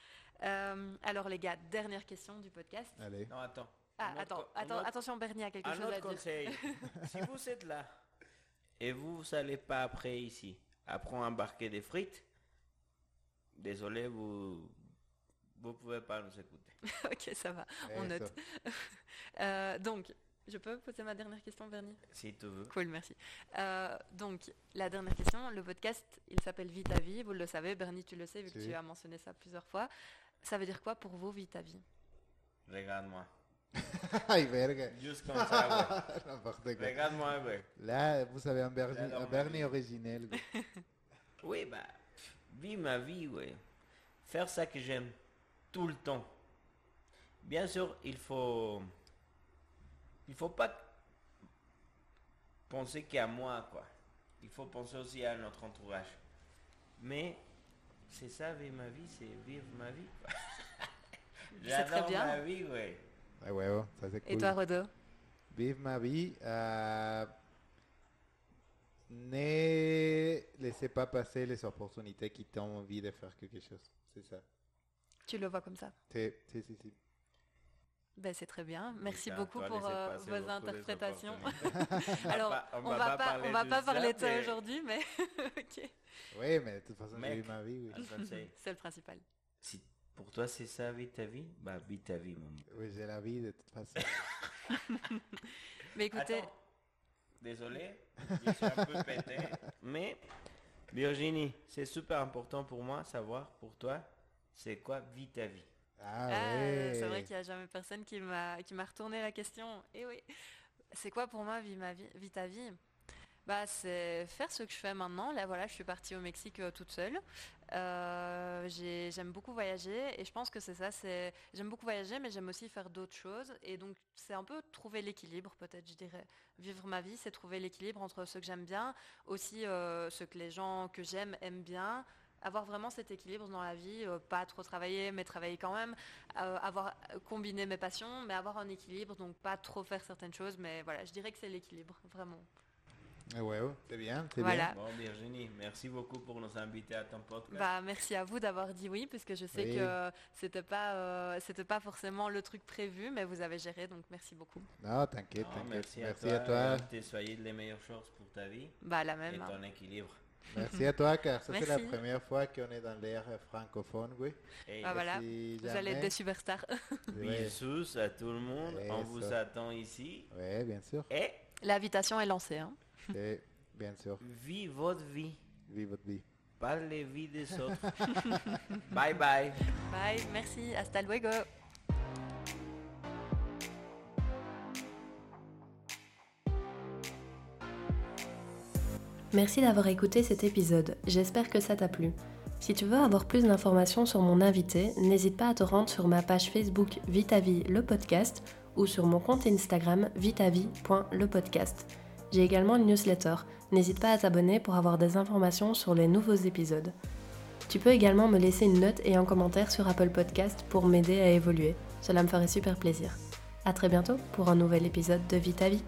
Euh, alors les gars, dernière question du podcast. Allez. Non, attends. Ah autre attends, attends, autre- attention Bernie a quelque Un chose à dire. conseil. si vous êtes là et vous n'allez pas après ici, après embarquer des frites, désolé, vous vous pouvez pas nous écouter. ok ça va, on Eso. note. Euh, donc je peux poser ma dernière question Bernie? Si tu veux. Cool, merci. Euh, donc, la dernière question, le podcast, il s'appelle Vie ta vie, vous le savez, Bernie, tu le sais, vu que tu as mentionné ça plusieurs fois. Ça veut dire quoi pour vous, Vie ta vie? Regarde-moi. Ay, verga. Juste comme ça, N'importe ouais. quoi. Regarde-moi, ouais. Là, vous avez un J'adore un Bernie originel. Oui, bah, vis ma vie, ouais. Faire ça que j'aime tout le temps. Bien sûr, il faut. Il faut pas penser qu'à moi, quoi. Il faut penser aussi à notre entourage. Mais c'est ça, vivre ma vie, c'est vivre ma vie, quoi. C'est très J'adore bien. ma vie, ouais. Ah ouais, ouais, ça c'est cool. Et toi, Rodo Vive ma vie. euh, ne laissez pas passer les opportunités qui t'ont envie de faire quelque chose. C'est ça. Tu le vois comme ça C'est, c'est, c'est, c'est. Ben, c'est très bien. Merci beaucoup toi, pour euh, vos interprétations. Alors, on va pas, on va pas parler de ça mais- aujourd'hui, mais ok, Oui, mais de toute façon, j'ai eu ma vie. Oui, c'est le principal. si pour toi c'est ça, vis ta vie, bah vis ta vie, mon oui j'ai la vie de toute façon. Mais écoutez, Attends. Désolé, je suis un peu pété. Mais Virginie, c'est super important pour moi savoir pour toi, c'est quoi vis ta vie? Ah, ah, ouais. c'est vrai qu'il n'y a jamais personne qui m'a qui m'a retourné la question. Et oui, c'est quoi pour moi vie ma vie, vie ta vie? Bah, c'est faire ce que je fais maintenant. Là, voilà, je suis partie au Mexique euh, toute seule. Euh, j'ai- j'aime beaucoup voyager et je pense que c'est ça. J'aime beaucoup voyager, mais j'aime aussi faire d'autres choses. Et donc, c'est un peu trouver l'équilibre, peut-être, je dirais. Vivre ma vie, c'est trouver l'équilibre entre ce que j'aime bien, aussi euh, ce que les gens que j'aime aiment bien. Avoir vraiment cet équilibre dans la vie, euh, pas trop travailler, mais travailler quand même, avoir combiné mes passions, mais avoir un équilibre, donc pas trop faire certaines choses, mais voilà, je dirais que c'est l'équilibre, vraiment. Ah ouais, ouais, c'est bien, c'est Voilà. Bon Virginie, merci beaucoup pour nous inviter à ton podcast. Bah, merci à vous d'avoir dit oui, puisque je sais Oui. que c'était pas, euh, c'était pas forcément le truc prévu, mais vous avez géré, donc merci beaucoup. Non, t'inquiète, Non, t'inquiète. merci, Merci, à toi. à et toi. Soyez les meilleures choses pour ta vie Bah, la et même. hein. ton équilibre. Merci à toi, car ça c'est la première fois qu'on est dans l'ère francophone, oui. Et Ah, voilà. Si Vous allez être des superstars. Bisous à tout le monde. Ouais, On vous attend ici. ouais, bien sûr. Et L'invitation est lancée. Hein. Et bien sûr, vis votre vie. vive votre vie. Pas les vies des autres. bye bye. Bye, merci, hasta luego. Merci d'avoir écouté cet épisode, j'espère que ça t'a plu. Si tu veux avoir plus d'informations sur mon invité, n'hésite pas à te rendre sur ma page Facebook Vitavie le podcast ou sur mon compte Instagram vitavie.lepodcast. J'ai également une newsletter, n'hésite pas à t'abonner pour avoir des informations sur les nouveaux épisodes. Tu peux également me laisser une note et un commentaire sur Apple Podcast pour m'aider à évoluer, cela me ferait super plaisir. A très bientôt pour un nouvel épisode de Vitavie.